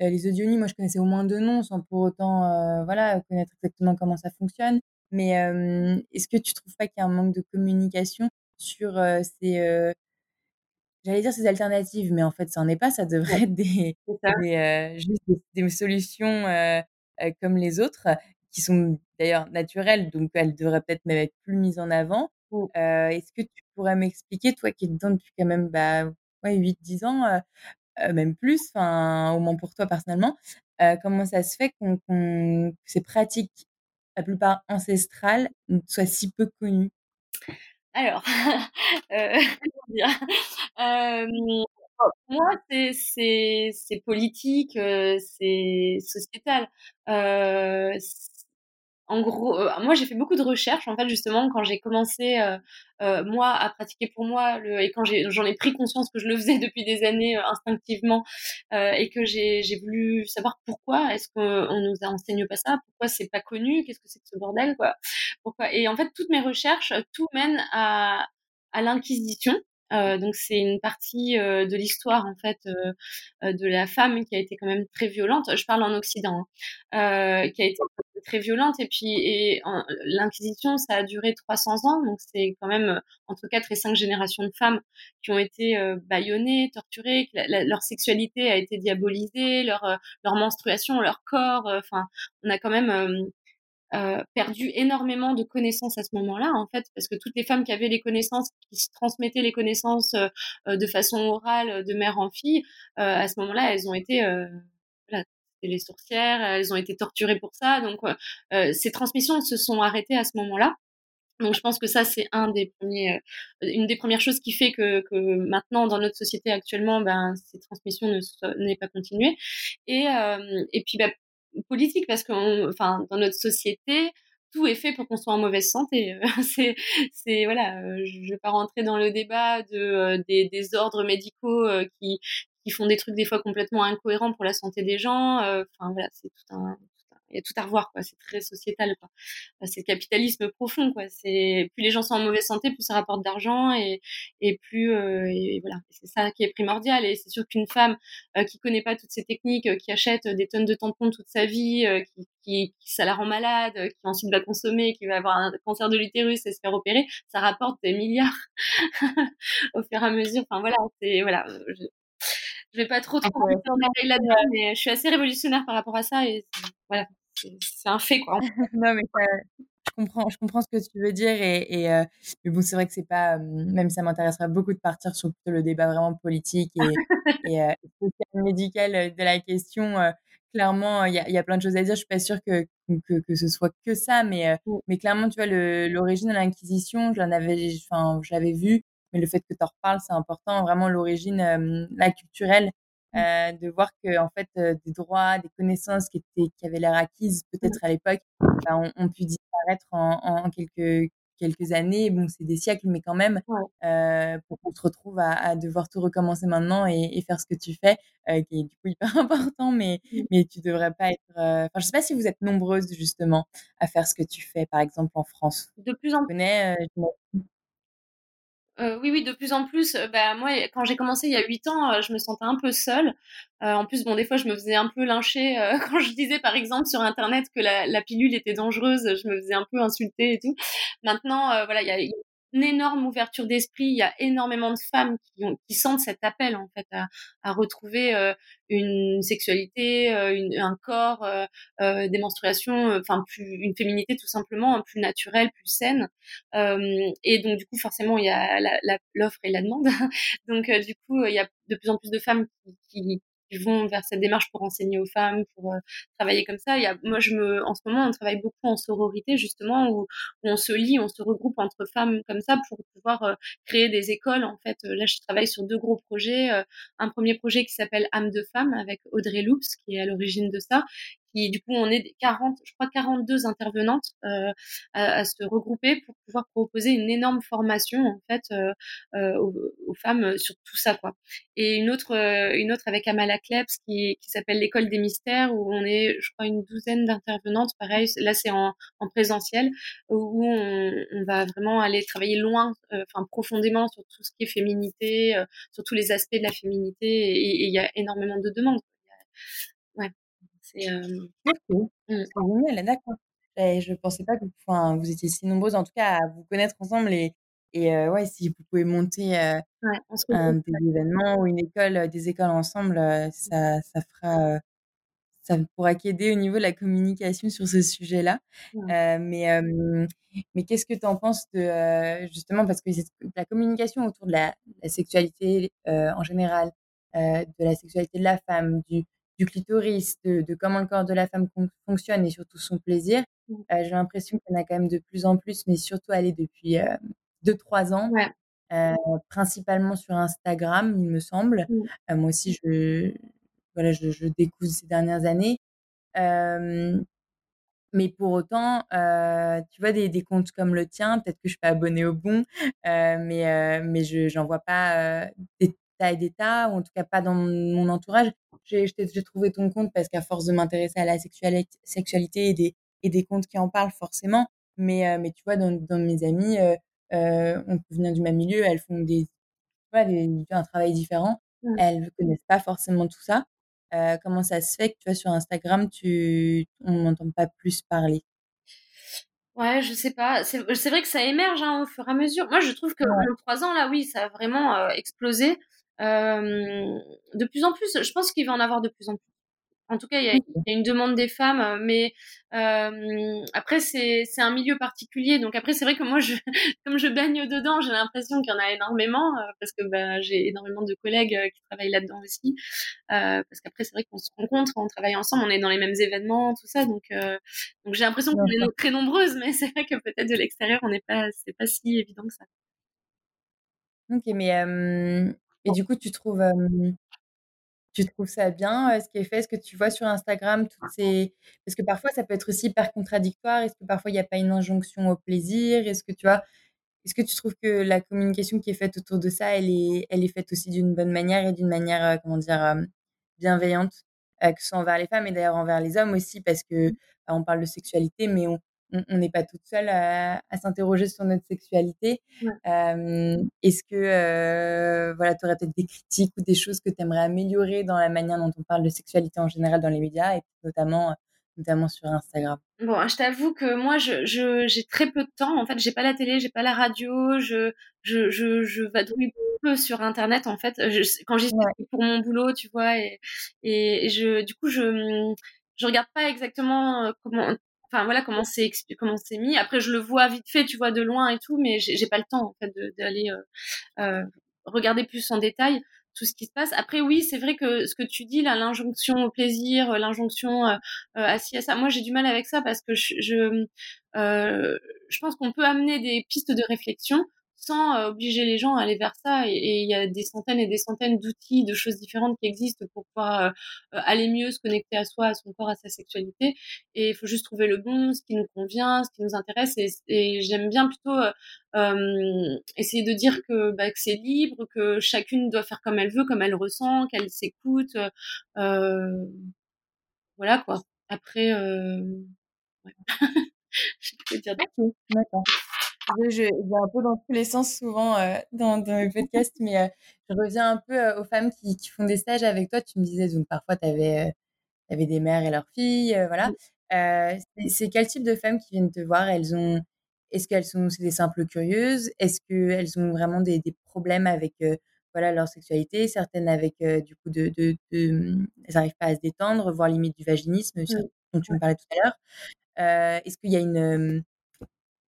les audionies. Moi, je connaissais au moins deux noms sans pour autant voilà, connaître exactement comment ça fonctionne. Mais est-ce que tu trouves pas qu'il y a un manque de communication sur ces j'allais dire ces alternatives, mais en fait, ça n'en est pas. Ça devrait être des, des juste des, solutions comme les autres qui sont d'ailleurs naturelles, donc elles devraient peut-être même être plus mises en avant. Mmh. Euh, est-ce que tu pourrais m'expliquer, toi qui es dedans depuis quand même bah, ouais, 8-10 ans, euh, euh, même plus, au moins pour toi personnellement, comment ça se fait qu'on, que ces pratiques, la plupart ancestrales, soient si peu connues? Alors, euh, moi, c'est, politique, c'est sociétal. Euh, en gros, euh, moi j'ai fait beaucoup de recherches en fait justement quand j'ai commencé euh, euh, moi à pratiquer pour moi le, et quand j'en ai, pris conscience que je le faisais depuis des années instinctivement et que j'ai voulu savoir pourquoi est-ce qu'on nous enseigne pas ça, pourquoi c'est pas connu, qu'est-ce que c'est que ce bordel quoi, pourquoi et en fait toutes mes recherches tout mène à à l'inquisition euh, donc c'est une partie euh, de l'histoire en fait euh, de la femme qui a été quand même très violente. Je parle en Occident, hein, qui a été très violente. Et puis et l'inquisition ça a duré 300 ans. Donc c'est quand même entre 4 et 5 générations de femmes qui ont été bâillonnées, torturées, leur sexualité a été diabolisée, leur leur menstruation, leur corps, enfin on a quand même euh, perdu énormément de connaissances à ce moment-là, en fait, parce que toutes les femmes qui avaient les connaissances, qui se transmettaient les connaissances euh, euh, de façon orale, de mère en fille, à ce moment-là, elles ont été les sorcières, elles ont été torturées pour ça. Donc, ces transmissions se sont arrêtées à ce moment-là. Donc, je pense que ça, c'est une des premières choses qui fait que, maintenant, dans notre société actuellement, ben, ces transmissions ne n'est pas continuées. Et, puis, ben, politique parce que, enfin, dans notre société, tout est fait pour qu'on soit en mauvaise santé. c'est, c'est voilà, euh, je vais pas rentrer dans le débat de euh, des, ordres médicaux euh, qui qui font des trucs des fois complètement incohérents pour la santé des gens. Enfin voilà, c'est tout un, il y a tout à revoir quoi c'est très sociétal quoi c'est le capitalisme profond quoi c'est plus les gens sont en mauvaise santé plus ça rapporte d'argent et et plus et voilà c'est ça qui est primordial et c'est sûr qu'une femme euh, qui connaît pas toutes ces techniques qui achète des tonnes de tampons toute sa vie qui, qui, qui, ça la rend malade qui ensuite va consommer qui va avoir un cancer de l'utérus et se faire opérer ça rapporte des milliards au fur et à mesure enfin voilà c'est voilà je vais pas trop trop en là-dedans, mais je suis assez révolutionnaire par rapport à ça et voilà, c'est un fait quoi. non mais je comprends, je comprends ce que tu veux dire et, et euh, mais bon c'est vrai que c'est pas, même ça m'intéresserait beaucoup de partir sur le débat vraiment politique et, et euh, médical de la question. Euh, clairement, il y a, y a, plein de choses à dire. Je suis pas sûre que, que, que ce soit que ça, mais, mais clairement, tu vois, l'origine de l'Inquisition, enfin, j'avais vu, mais le fait que tu en reparles, c'est important. Vraiment, l'origine, la culturelle, Mmh. Euh, de voir que en fait euh, des droits, des connaissances qui étaient qui avaient l'air acquises peut-être mmh. à l'époque, bah, ont, ont, pu disparaître en, en, quelques quelques années. Bon, c'est des siècles, mais quand même, euh, pour qu'on se retrouve à, à, devoir tout recommencer maintenant et, et, faire ce que tu fais, euh, qui est du coup hyper important, mais mmh. mais tu devrais pas être. Enfin, je sais pas si vous êtes nombreuses justement à faire ce que tu fais, par exemple en France. De plus en plus. Connais, euh, oui, oui, de plus en plus. Euh, bah, moi, quand j'ai commencé il y a huit ans, euh, je me sentais un peu seule. en plus, bon, des fois, je me faisais un peu lyncher quand je disais, par exemple, sur Internet que la, la, pilule était dangereuse. Je me faisais un peu insulter et tout. Maintenant, voilà, il y a, une énorme ouverture d'esprit. Il y a énormément de femmes qui, ont, qui sentent cet appel en fait à, retrouver euh, une sexualité, euh, un corps, euh, euh des menstruations, enfin plus une féminité tout simplement plus naturelle, plus saine. et donc du coup forcément il y a l'offre et la demande. donc du coup il y a de plus en plus de femmes qui qui vont vers cette démarche pour enseigner aux femmes, pour travailler comme ça. Il y a, moi, je me, en ce moment, on travaille beaucoup en sororité justement, où, on se lie, on se regroupe entre femmes comme ça pour pouvoir créer des écoles. En fait, là, je travaille sur deux gros projets. un premier projet qui s'appelle âme de femme avec Audrey Loops, qui est à l'origine de ça, du coup, on est 40, je crois 42 intervenantes euh, à, se regrouper pour pouvoir proposer une énorme formation en fait euh, euh, aux, femmes sur tout ça quoi. Et une autre, une autre avec Amala Klebs qui, qui s'appelle l'école des mystères où on est, je crois, une douzaine d'intervenantes. Pareil, là c'est en, en, présentiel où on, on, va vraiment aller travailler loin, enfin profondément sur tout ce qui est féminité, sur tous les aspects de la féminité et il y a énormément de demandes. C'est mmh. d'accord. Et je pensais pas que enfin, vous étiez si nombreuses, en tout cas, à vous connaître ensemble. Et, et euh, ouais, si vous pouvez monter euh, ouais, un, des événements ou une école, des écoles ensemble, euh, ça, ça fera. ça pourra qu'aider au niveau de la communication sur ce sujet-là. Ouais. mais mais qu'est-ce que tu en penses de justement parce que la communication autour de la, la sexualité en général, de la sexualité de la femme, du, du clitoris, de, comment le corps de la femme fonctionne et surtout son plaisir. Mmh. Euh, j'ai l'impression qu'il y en a quand même de plus en plus, mais surtout aller depuis 2-3 euh, ans, euh, principalement sur Instagram, il me semble. Mmh. moi aussi, je, voilà, je, je, découvre ces dernières années. mais pour autant, tu vois, des, des, comptes comme le tien, peut-être que je suis pas abonnée au bon, mais, mais je n'en vois pas des tas et des tas, ou en tout cas pas dans mon entourage j'ai trouvé ton compte parce qu'à force de m'intéresser à la sexualité, sexualité et, des, et des comptes qui en parlent forcément. Mais, euh, mais tu vois, dans, dans mes amis, euh, euh, on vient du même milieu, elles font des, des, un travail différent. Mmh. Elles ne connaissent pas forcément tout ça. comment ça se fait que tu vois sur Instagram, tu, on n'entend pas plus parler? Ouais, je sais pas. C'est vrai que ça émerge hein, au fur et à mesure. Moi, je trouve que ouais. en trois ans, là, oui, ça a vraiment explosé. De plus en plus, je pense qu'il va en avoir de plus en plus. En tout cas, il y a, il y a une demande des femmes, mais après c'est un milieu particulier. Donc après c'est vrai que moi, je, comme je baigne dedans, j'ai l'impression qu'il y en a énormément parce que bah, j'ai énormément de collègues qui travaillent là-dedans aussi. Parce qu'après c'est vrai qu'on se rencontre, on travaille ensemble, on est dans les mêmes événements, tout ça. Donc donc j'ai l'impression qu'on est très nombreuses, mais c'est vrai que peut-être de l'extérieur on n'est pas c'est pas si évident que ça. Ok, mais et du coup, tu trouves, tu trouves ça bien, ce qui est fait? Est-ce que tu vois sur Instagram toutes ces parce que parfois ça peut être aussi hyper contradictoire. Est-ce que parfois il n'y a pas une injonction au plaisir? Est-ce que tu vois est-ce que tu trouves que la communication qui est faite autour de ça, elle est elle est faite aussi d'une bonne manière et d'une manière, comment dire, bienveillante? que ce soit envers les femmes et d'ailleurs envers les hommes aussi? Parce que, mmh. bah, on parle de sexualité, mais on on n'est pas toute seule à, s'interroger sur notre sexualité. Est-ce que voilà, tu aurais peut-être des critiques ou des choses que tu aimerais améliorer dans la manière dont on parle de sexualité en général dans les médias et notamment notamment sur Instagram? Bon, je t'avoue que moi, je, j'ai très peu de temps. En fait, j'ai pas la télé, j'ai pas la radio. Je, je, je, je vadrouille peu sur Internet. En fait, quand j'y suis pour mon boulot, tu vois, et, et je, du coup, je, je regarde pas exactement comment enfin voilà comment c'est comment c'est mis. Après je le vois vite fait tu vois de loin et tout mais j'ai pas le temps d'aller euh, euh, regarder plus en détail tout ce qui se passe. Après oui c'est vrai que ce que tu dis là l'injonction au plaisir l'injonction euh, à ci à ça moi j'ai du mal avec ça parce que je pense qu'on peut amener des pistes de réflexion sans euh, obliger les gens à aller vers ça. Et il y a des centaines et des centaines d'outils, de choses différentes qui existent pour pouvoir euh, euh, aller mieux, se connecter à soi, à son corps, à sa sexualité. Et il faut juste trouver le bon, ce qui nous convient, ce qui nous intéresse. Et, j'aime bien plutôt essayer de dire que, bah, que c'est libre, que chacune doit faire comme elle veut, comme elle ressent, qu'elle s'écoute. voilà quoi. Après, ouais. je peux dire. D'accord. Je, vais un peu dans tous les sens souvent euh, dans, dans, mes podcasts, mais euh, je reviens un peu euh, aux femmes qui, qui, font des stages avec toi. Tu me disais, donc parfois, tu avais, avais, des mères et leurs filles. voilà. c'est quel type de femmes qui viennent te voir? Elles ont, Est-ce qu'elles sont des simples curieuses? Est-ce qu'elles ont vraiment des, des, problèmes avec voilà, leur sexualité? Certaines avec, du coup, de, de, de elles n'arrivent pas à se détendre, voire limite du vaginisme, dont tu me parlais tout à l'heure. Est-ce qu'il y a une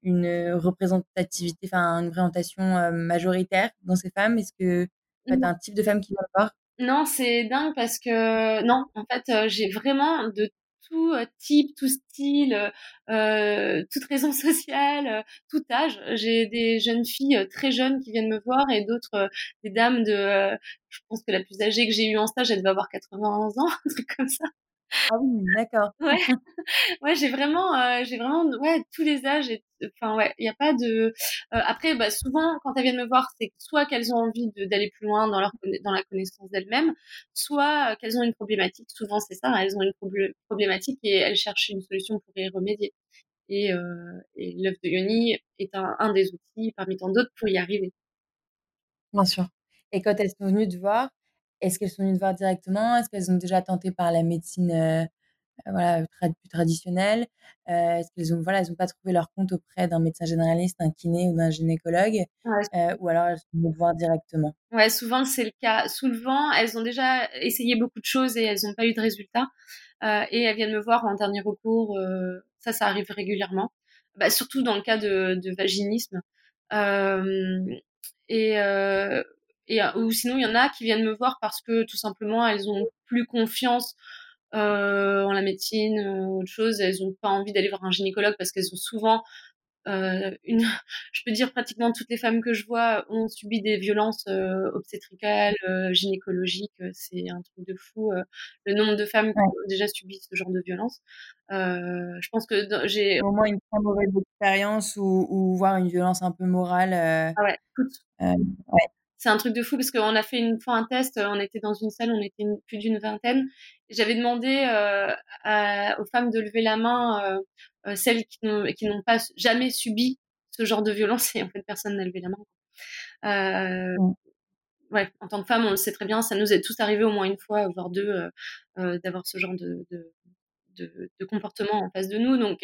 une représentativité, enfin une représentation majoritaire dans ces femmes? Est-ce que tu as un type de femme qui va voir? Non, c'est dingue parce que non, en fait, j'ai vraiment de tout type, tout style, euh, toute raison sociale, tout âge. J'ai des jeunes filles très jeunes qui viennent me voir et d'autres des dames de, je pense que la plus âgée que j'ai eue en stage, elle devait avoir 91 ans, un truc comme ça. Ah oui, d'accord. Ouais, ouais, j'ai vraiment, euh, j'ai vraiment, ouais, tous les âges. Enfin, ouais, il n'y a pas de. Euh, après, bah, souvent, quand elles viennent me voir, c'est soit qu'elles ont envie d'aller plus loin dans leur dans la connaissance d'elles-mêmes, soit euh, qu'elles ont une problématique. Souvent, c'est ça, elles ont une problématique et elles cherchent une solution pour y remédier. Et, et l'œuf de Yoni est un, un des outils parmi tant d'autres pour y arriver. Bien sûr. Et quand elles sont venues te voir, est-ce qu'elles sont venues te voir directement? Est-ce qu'elles ont déjà tenté par la médecine euh, voilà, plus traditionnelle? Euh, Est-ce qu'elles ont voilà, elles ont pas trouvé leur compte auprès d'un médecin généraliste, d'un kiné ou d'un gynécologue euh, Ou alors elles sont venues te voir directement? Ouais, souvent c'est le cas. Souvent, elles ont déjà essayé beaucoup de choses et elles n'ont pas eu de résultats. et elles viennent me voir en dernier recours. ça, ça arrive régulièrement. Bah, surtout dans le cas de, de vaginisme. et et euh, ou sinon il y en a qui viennent me voir parce que tout simplement elles ont plus confiance euh, en la médecine ou autre chose. Elles ont pas envie d'aller voir un gynécologue parce qu'elles ont souvent euh, une je peux dire pratiquement toutes les femmes que je vois ont subi des violences euh, obstétricales euh, gynécologiques c'est un truc de fou le nombre de femmes qui ont déjà subi ce genre de violence. Je pense que j'ai au moins une très mauvaise expérience ou, ou voir une violence un peu morale ah ouais toutes. ouais c'est un truc de fou parce qu'on a fait une fois un test, on était dans une salle, on était plus d'une vingtaine. J'avais demandé euh, aux femmes de lever la main, euh, euh, celles qui n'ont pas jamais subi ce genre de violence, et en fait personne n'a levé la main. Mmh. Ouais, en tant que femme, on le sait très bien, ça nous est tous arrivé au moins une fois, voire deux, d'avoir ce genre de, de, de, comportement en face de nous. Donc,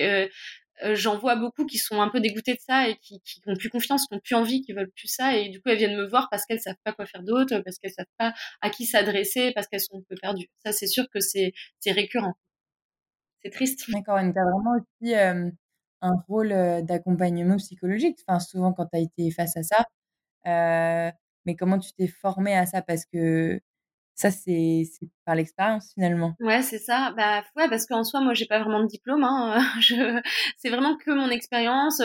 euh, j'en vois beaucoup qui sont un peu dégoûtés de ça et qui, qui ont plus confiance, qui ont plus envie, qui veulent plus ça et du coup elles viennent me voir parce qu'elles savent pas quoi faire d'autre, parce qu'elles savent pas à qui s'adresser, parce qu'elles sont un peu perdues. Ça c'est sûr que c'est récurrent. C'est triste. D'accord, tu as vraiment aussi un rôle d'accompagnement psychologique. Enfin souvent quand tu as été face à ça, mais comment tu t'es formée à ça? Parce que ça, c'est par l'expérience finalement. Ouais, c'est ça. Bah ouais, parce qu'en soi, moi, j'ai pas vraiment de diplôme. Hein. C'est vraiment que mon expérience.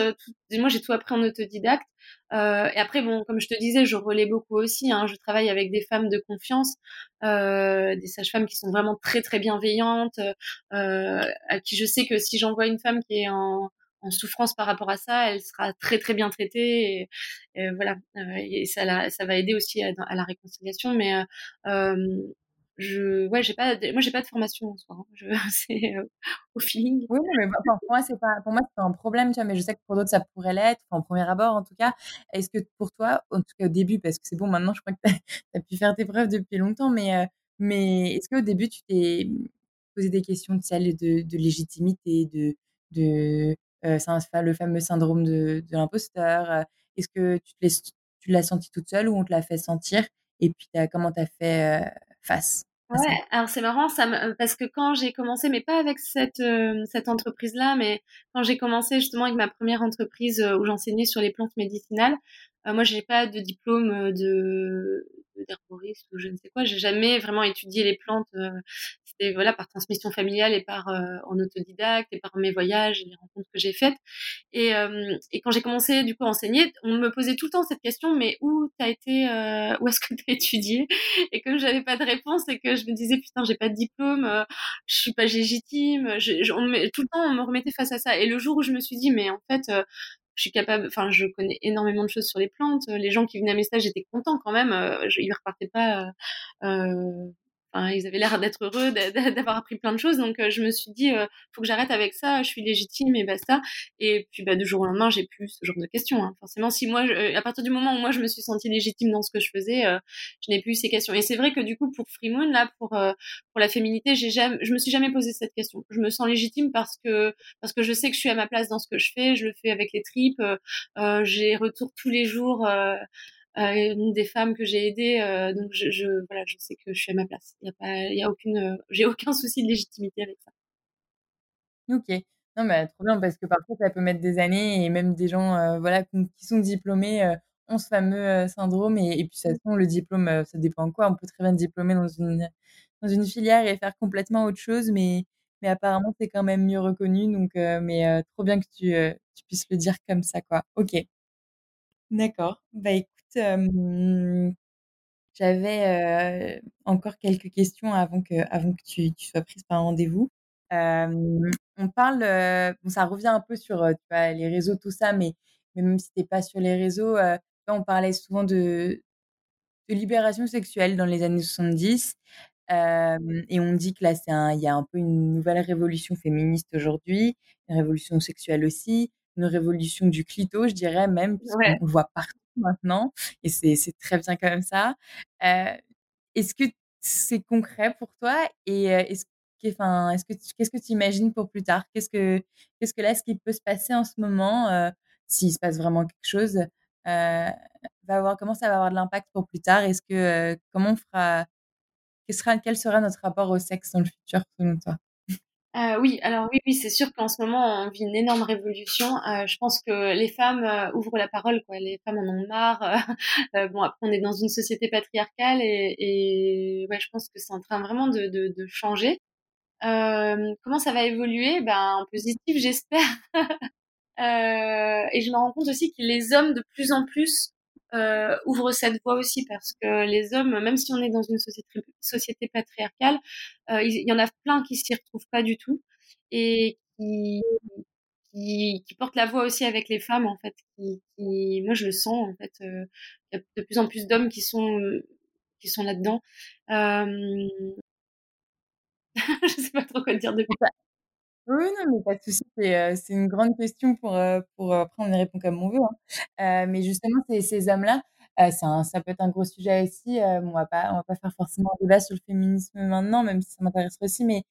Moi, j'ai tout appris en autodidacte. Et après, bon, comme je te disais, je relais beaucoup aussi. Hein. Je travaille avec des femmes de confiance, des sages-femmes qui sont vraiment très très bienveillantes, à qui je sais que si j'envoie une femme qui est en en souffrance par rapport à ça, elle sera très très bien traitée et, voilà. Euh, et ça, ça va aider aussi à, la réconciliation. Mais euh, euh, je, ouais, j'ai pas, moi j'ai pas de formation en soi. Hein. c'est au feeling. Oui, mais pour moi c'est pas, pour moi c'est un problème, tu vois. Mais je sais que pour d'autres ça pourrait l'être, en premier abord en tout cas. Est-ce que pour toi, en tout cas au début, parce que c'est bon maintenant, je crois que tu as, pu faire tes preuves depuis longtemps, mais mais est-ce qu'au début tu t'es posé des questions de de, légitimité, de euh, le fameux syndrome de, l'imposteur. Euh, est-ce que tu, l'as senti toute seule ou on te l'a fait sentir Et puis, comment tu as fait euh, face Ouais, alors c'est marrant parce que quand j'ai commencé, mais pas avec cette entreprise là, mais quand j'ai commencé justement avec ma première entreprise où j'enseignais sur les plantes médicinales, moi j'ai pas de diplôme de d'herboriste ou je ne sais quoi, j'ai jamais vraiment étudié les plantes c'était voilà par transmission familiale et par euh, en autodidacte et par mes voyages et les rencontres que j'ai faites. Et, euh, et quand j'ai commencé du coup à enseigner, on me posait tout le temps cette question mais où t'as été, euh, où est-ce que t'as étudié? Et comme j'avais pas de réponse et que je me disais putain j'ai pas de diplôme, je suis pas légitime, tout le temps on me remettait face à ça. Et le jour où je me suis dit mais en fait je suis capable, enfin, je connais énormément de choses sur les plantes. Les gens qui venaient à mes stages étaient contents quand même. Je, ils repartaient pas euh, ils avaient l'air d'être heureux, d'avoir appris plein de choses. Donc, euh, je me suis dit, euh, faut que j'arrête avec ça. Je suis légitime et basta. Et puis, bah, du jour au lendemain, j'ai plus ce genre de questions. Hein. Forcément, si moi, à partir du moment où moi, je me suis sentie légitime dans ce que je faisais, euh, je n'ai plus ces questions. Et c'est vrai que du coup, pour Free Moon, là, pour pour la féminité, j'ai jamais, je me suis jamais posé cette question. Je me sens légitime parce que parce que je sais que je suis à ma place dans ce que je fais. Je le fais avec les tripes. j'ai retour tous les jours une des femmes que j'ai aidées. Euh, donc je, je, voilà, je sais que je suis à ma place. Il y a pas, il y a aucune, euh, j'ai aucun souci de légitimité avec ça. Ok. Non, mais trop bien parce que parfois ça peut mettre des années et même des gens, euh, voilà, qui sont diplômés ont ce fameux syndrome et, et puis toute façon, le diplôme, ça dépend quoi. On peut très bien diplômer dans une, dans une filière et faire complètement autre chose, mais, mais apparemment, c'est quand même mieux reconnu. Donc, mais trop bien que tu, tu puisses le dire comme ça, quoi. Ok. D'accord. Bah écoute, j'avais encore quelques questions avant que, avant que tu, tu sois prise par rendez-vous. on parle, bon, ça revient un peu sur les réseaux, tout ça, mais, mais même si tu n'es pas sur les réseaux, on parlait souvent de, de libération sexuelle dans les années 70. et on dit que là, il y a un peu une nouvelle révolution féministe aujourd'hui, une révolution sexuelle aussi, une révolution du clito, je dirais même, puisqu'on le voit partout maintenant, et c'est très bien comme ça. est-ce que c'est concret pour toi et est-ce enfin, est-ce que qu'est-ce que tu imagines pour plus tard? Qu'est-ce que qu'est-ce que là, ce qui peut se passer en ce moment, s'il se passe vraiment quelque chose, va avoir comment ça va avoir de l'impact pour plus tard? Est-ce que comment on fera quel sera quel sera notre rapport au sexe dans le futur selon toi? Euh, oui, alors oui, oui, c'est sûr qu'en ce moment, on vit une énorme révolution. Euh, je pense que les femmes euh, ouvrent la parole, quoi. Les femmes en ont marre. bon, après, on est dans une société patriarcale et, et ouais, je pense que c'est en train vraiment de, de, de changer. comment ça va évoluer? Ben, en positif, j'espère. et je me rends compte aussi que les hommes, de plus en plus, euh, ouvre cette voie aussi parce que les hommes, même si on est dans une société, société patriarcale, euh, il, y en a plein qui s'y retrouvent pas du tout et qui, qui, qui, portent la voix aussi avec les femmes en fait. Qui, qui moi je le sens en fait. Euh, il y a de plus en plus d'hommes qui sont qui sont là-dedans. Euh... je sais pas trop quoi dire de plus. Oui, non, mais pas de souci. C'est, une grande question pour, pour après on y répond comme on veut. Hein. mais justement, ces, hommes-là, ça peut être un gros sujet aussi. on va pas, on va pas faire forcément un débat sur le féminisme maintenant, même si ça m'intéresse aussi. Mais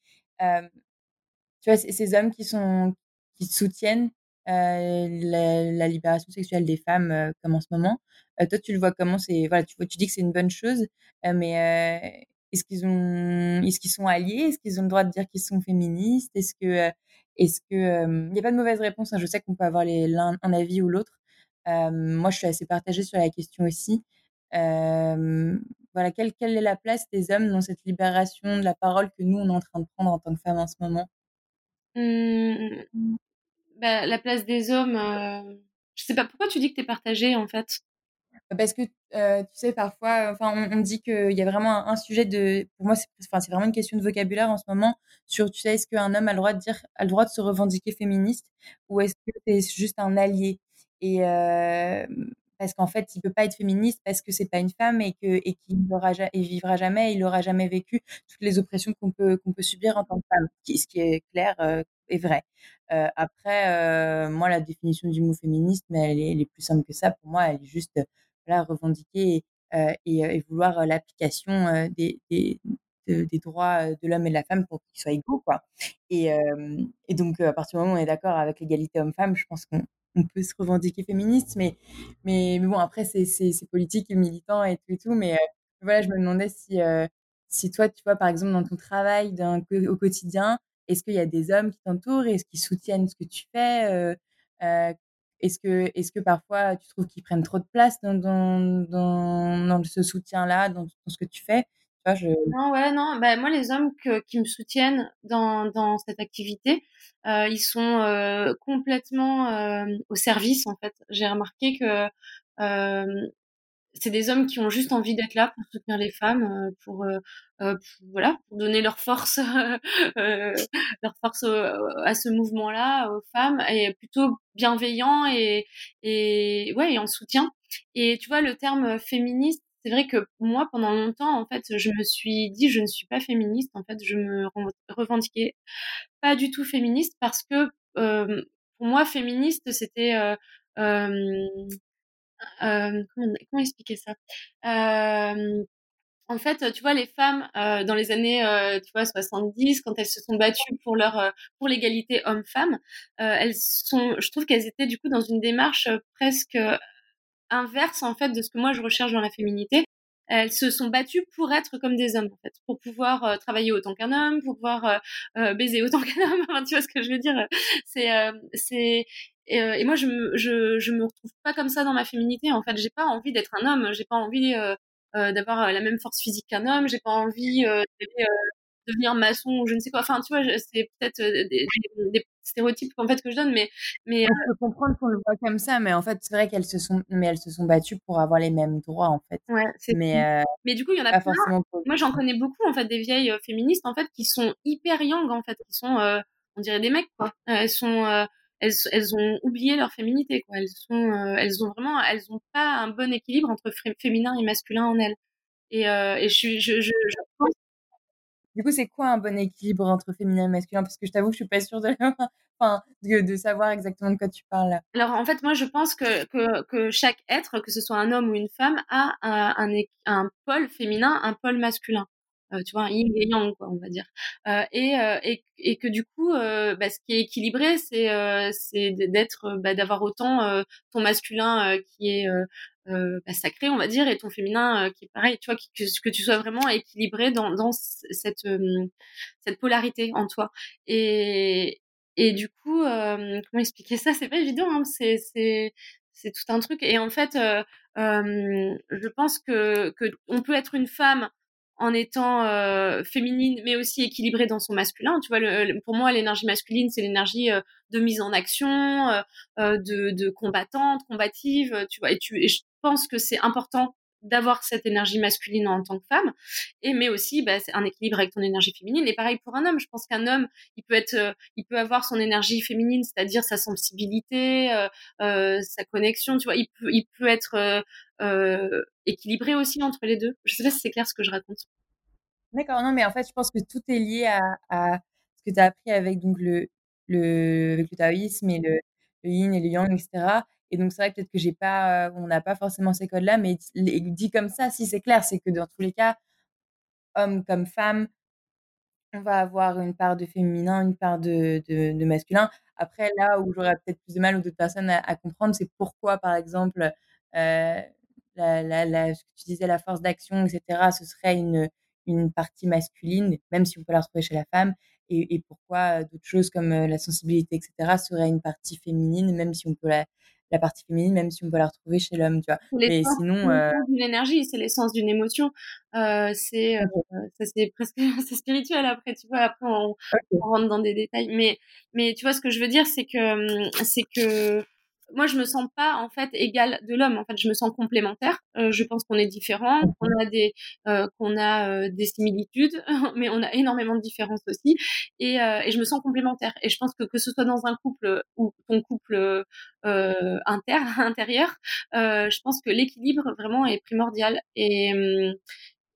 tu vois, ces hommes qui sont, qui soutiennent la, libération sexuelle des femmes, comme en ce moment. toi, tu le vois comment? C'est voilà, tu tu dis que c'est une bonne chose, mais est-ce qu'ils sont alliés? Est-ce qu'ils ont le droit de dire qu'ils sont féministes? Est-ce que, est-ce que, il n'y a pas de mauvaise réponse. Hein. Je sais qu'on peut avoir l'un un avis ou l'autre. moi, je suis assez partagée sur la question aussi. voilà, quelle, est la place des hommes dans cette libération de la parole que nous on est en train de prendre en tant que femmes en ce moment? Mmh. bah, la place des hommes. Euh... Je sais pas pourquoi tu dis que tu es partagée en fait? Parce que, tu sais, parfois, enfin, on, on, dit qu'il y a vraiment un, sujet de. Pour moi, c'est enfin, vraiment une question de vocabulaire en ce moment sur, tu sais, est-ce qu'un homme a le droit de dire, a le droit de se revendiquer féministe ou est-ce que c'est juste un allié? Et parce qu'en fait, il peut pas être féministe parce que c'est pas une femme et que et qu'il n'aura et vivra jamais, il n'aura jamais vécu toutes les oppressions qu'on peut qu'on peut subir en tant que femme, ce qui est clair euh, et vrai. Après, moi, la définition du mot féministe, mais est, elle est, plus simple que ça. Pour moi, elle est juste voilà, revendiquer et, et, vouloir l'application des, des, droits de l'homme et de la femme pour qu'ils soient égaux. Quoi. Et, et donc, à partir du moment où on est d'accord avec l'égalité homme-femme, je pense qu'on on peut se revendiquer féministe, mais, mais, mais bon, après, c'est politique et militant et tout et tout. Mais voilà, je me demandais si, si toi, tu vois, par exemple, dans ton travail au quotidien, est-ce qu'il y a des hommes qui t'entourent Est-ce qu'ils soutiennent ce que tu fais est-ce que, est que parfois tu trouves qu'ils prennent trop de place dans, dans, dans, ce soutien-là, dans, ce que tu fais? Je... Non, ouais, non. Bah, moi, les hommes qui me soutiennent dans, cette activité, euh, ils sont euh, complètement euh, au service, en fait. J'ai remarqué que c'est des hommes qui ont juste envie d'être là pour soutenir les femmes, euh, pour, euh, euh, voilà, pour donner leur force, leur force à ce mouvement-là aux femmes, et plutôt bienveillant et et ouais, et en soutien. Et tu vois, le terme féministe, c'est vrai que moi, pendant longtemps, en fait, je me suis dit, je ne suis pas féministe. En fait, je me revendiquais pas du tout féministe parce que pour moi, féministe, c'était euh, comment, expliquer ça? En fait, tu vois, les femmes dans les années, tu vois, 70, quand elles se sont battues pour leur pour l'égalité homme-femme, elles sont, je trouve qu'elles étaient du coup dans une démarche presque inverse en fait de ce que moi je recherche dans la féminité. Elles se sont battues pour être comme des hommes en fait, pour pouvoir travailler autant qu'un homme, pour pouvoir baiser autant qu'un homme. tu vois ce que je veux dire C'est c'est et, moi je me je, je me retrouve pas comme ça dans ma féminité. En fait, j'ai pas envie d'être un homme, j'ai pas envie d'avoir la même force physique qu'un homme, j'ai pas envie devenir maçon ou je ne sais quoi. Enfin, tu vois, c'est peut-être des, des, stéréotypes en fait que je donne, mais mais je peux comprendre qu'on le voit comme ça, mais en fait c'est vrai qu'elles se sont mais elles se sont battues pour avoir les mêmes droits en fait. Ouais, mais mais du coup il y en a plein. Moi j'en connais beaucoup en fait des vieilles féministes en fait qui sont hyper young en fait, qui sont on dirait des mecs quoi. elles sont elles, elles, ont oublié leur féminité quoi. Elles sont elles ont vraiment elles ont pas un bon équilibre entre féminin et masculin en elles. Et, et je, je, je, je pense du coup, c'est quoi un bon équilibre entre féminin et masculin? Parce que je t'avoue que je suis pas sûre de, de, savoir exactement de quoi tu parles. Alors en fait, moi, je pense que, que, que chaque être, que ce soit un homme ou une femme, a un, un pôle féminin, un pôle masculin. Euh, tu vois, yin et yang, quoi, on va dire. Euh, et, euh, et, et, que du coup, bah, ce qui est équilibré, c'est c'est d'être, bah, d'avoir autant ton masculin qui est bah, sacré, on va dire, et ton féminin qui est pareil, tu vois, que, que tu sois vraiment équilibré dans, dans cette, cette polarité en toi. Et, et du coup, comment expliquer ça? C'est pas évident, hein, c'est c'est tout un truc. Et en fait, je pense que, que on peut être une femme en étant euh, féminine mais aussi équilibrée dans son masculin. Tu vois, pour moi, l'énergie masculine, c'est l'énergie euh, de mise en action, euh, de, de, combattante, combative. Tu vois, et je pense que c'est important d'avoir cette énergie masculine en tant que femme, et mais aussi bah, un équilibre avec ton énergie féminine. Et pareil pour un homme, je pense qu'un homme, il peut être, il peut avoir son énergie féminine, c'est-à-dire sa sensibilité, euh, sa connexion. Tu vois, il peut, il peut être euh, équilibré aussi entre les deux. Je sais pas si c'est clair ce que je raconte. D'accord, non, mais en fait, je pense que tout est lié à, à ce que tu as appris avec donc le, le, avec le taoïsme et le, le yin et le yang, etc. Et donc, c'est vrai peut-être que j'ai pas, on n'a pas forcément ces codes-là, mais dit comme ça, si c'est clair, c'est que dans tous les cas, homme comme femme, on va avoir une part de féminin, une part de, masculin. Après, là où j'aurais peut-être plus de mal ou d'autres personnes à, comprendre, c'est pourquoi, par exemple, euh, la, ce que tu disais, la force d'action, etc., ce serait une, une partie masculine, même si on peut la retrouver chez la femme, et, et pourquoi d'autres choses comme la sensibilité, etc., serait une partie féminine, même si on peut la, la partie féminine, même si on peut la retrouver chez l'homme, tu vois. Mais sinon, euh... d'une énergie, c'est l'essence d'une émotion. Euh, c'est, euh, c'est presque, c'est spirituel après, tu vois. Après, on, on, rentre dans des détails, mais, mais tu vois ce que je veux dire, c'est que, c'est que moi, je me sens pas en fait égale de l'homme. En fait, je me sens complémentaire. Euh, je pense qu'on est différents, qu'on a des euh, qu'on a euh, des similitudes, mais on a énormément de différences aussi. Et, euh, et, je me sens complémentaire. Et je pense que que ce soit dans un couple ou ton couple euh, inter intérieur, je pense que l'équilibre vraiment est primordial. Et hum,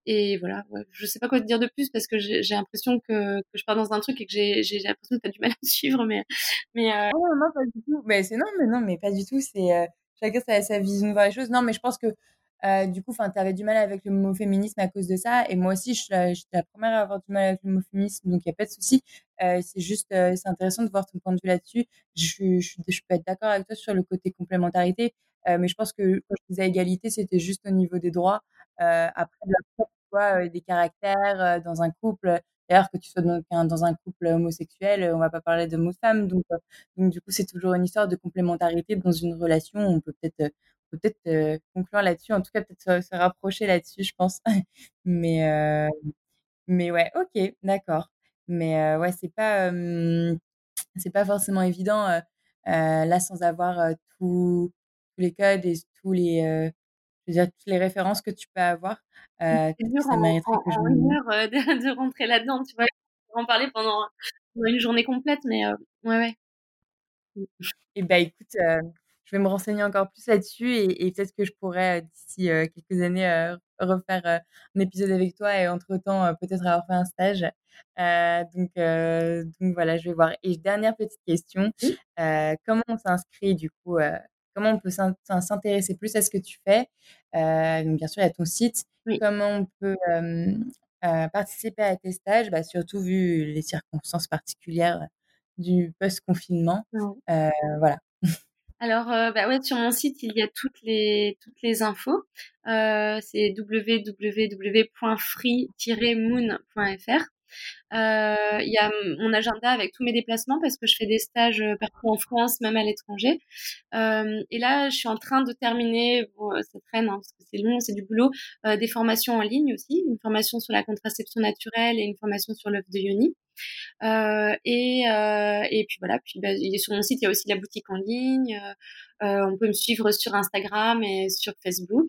et voilà, ouais, je sais pas quoi te dire de plus parce que j'ai l'impression que, que, je pars dans un truc et que j'ai l'impression que tu as du mal à suivre. Mais, mais euh... non, pas du tout. Mais non, mais non, mais pas du tout. C'est euh, chacun sa, sa vision de les choses. Non, mais je pense que euh, du coup, tu avais du mal avec le mot féminisme à cause de ça. Et moi aussi, je suis la, première à avoir du mal avec le mot féminisme, donc il n'y a pas de souci. Euh, c'est juste, c'est intéressant de voir ton point de vue là-dessus. Je, je, je, peux être d'accord avec toi sur le côté complémentarité, mais je pense que quand je disais égalité, c'était juste au niveau des droits. Euh, après, la vois, des caractères dans un couple. D'ailleurs, que tu sois dans, dans un couple homosexuel, on va pas parler de mot femme. Donc, du coup, c'est toujours une histoire de complémentarité dans une relation. On peut peut-être peut-être conclure là-dessus. En tout cas, peut-être se, rapprocher là-dessus, je pense. mais, mais ouais, ok, d'accord. Mais ouais, c'est pas, c'est pas forcément évident là sans avoir tous les codes et tous les dire, toutes les références que tu peux avoir. Euh, c'est dur ça en, que je une heure euh, de, de, rentrer là-dedans, tu vois. en parler pendant, une journée complète, mais euh, ouais, ouais. Et bah écoute, je vais me renseigner encore plus là-dessus et, et peut-être que je pourrais d'ici quelques années refaire un épisode avec toi et entre-temps peut-être avoir fait un stage. donc, donc voilà, je vais voir. Et dernière petite question, comment on s'inscrit du coup comment on peut s'intéresser plus à ce que tu fais. Euh, donc bien sûr, il y a ton site. Comment on peut euh, euh, participer à tes stages, bah, surtout vu les circonstances particulières du post-confinement. voilà. alors, bah ouais, sur mon site, il y a toutes les toutes les infos. c'est www.free-moon.fr. Euh, il y a mon agenda avec tous mes déplacements parce que je fais des stages euh, partout en France, même à l'étranger. Euh, et là, je suis en train de terminer, bon, ça traîne hein, parce que c'est long, c'est du boulot, des formations en ligne aussi, une formation sur la contraception naturelle et une formation sur l'œuf de Yoni. Et, et puis voilà, puis bah, sur mon site, il y a aussi la boutique en ligne. on peut me suivre sur Instagram et sur Facebook.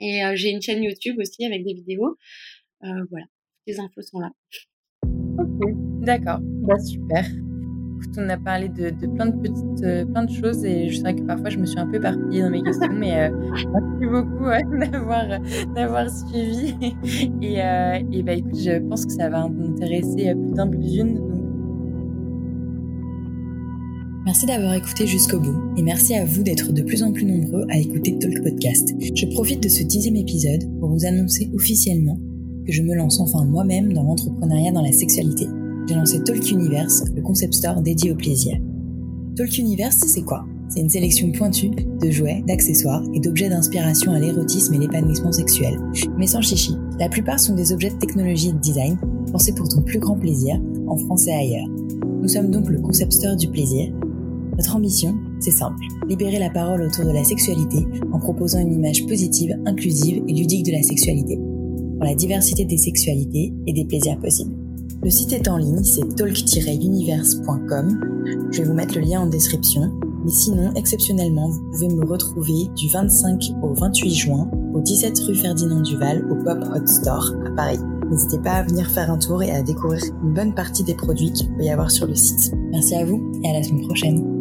Et j'ai une chaîne YouTube aussi avec des vidéos. voilà, les infos sont là. Ok, d'accord, bah, super. Écoute, on a parlé de, plein de petites, euh, plein de choses et je sais que parfois je me suis un peu éparpillée dans mes questions, mais euh, merci beaucoup d'avoir, d'avoir suivi. Et, euh, et bah, écoute, je pense que ça va intéresser plus d'un, plus d'une. Merci d'avoir écouté jusqu'au bout et merci à vous d'être de plus en plus nombreux à écouter Talk Podcast. Je profite de ce dixième épisode pour vous annoncer officiellement que je me lance enfin moi-même dans l'entrepreneuriat dans la sexualité. J'ai lancé Talk Universe, le concept store dédié au plaisir. Talk Universe, c'est quoi? C'est une sélection pointue de jouets, d'accessoires et d'objets d'inspiration à l'érotisme et l'épanouissement sexuel. Mais sans chichi, la plupart sont des objets de technologie et de design pensés pour ton plus grand plaisir, en France et ailleurs. Nous sommes donc le concept store du plaisir. Notre ambition, c'est simple, libérer la parole autour de la sexualité en proposant une image positive, inclusive et ludique de la sexualité la diversité des sexualités et des plaisirs possibles. Le site est en ligne, c'est talk-universe.com. Je vais vous mettre le lien en description. Mais sinon, exceptionnellement, vous pouvez me retrouver du 25 au 28 juin au 17 rue Ferdinand Duval au Pop Hot Store à Paris. N'hésitez pas à venir faire un tour et à découvrir une bonne partie des produits qu'il peut y avoir sur le site. Merci à vous et à la semaine prochaine.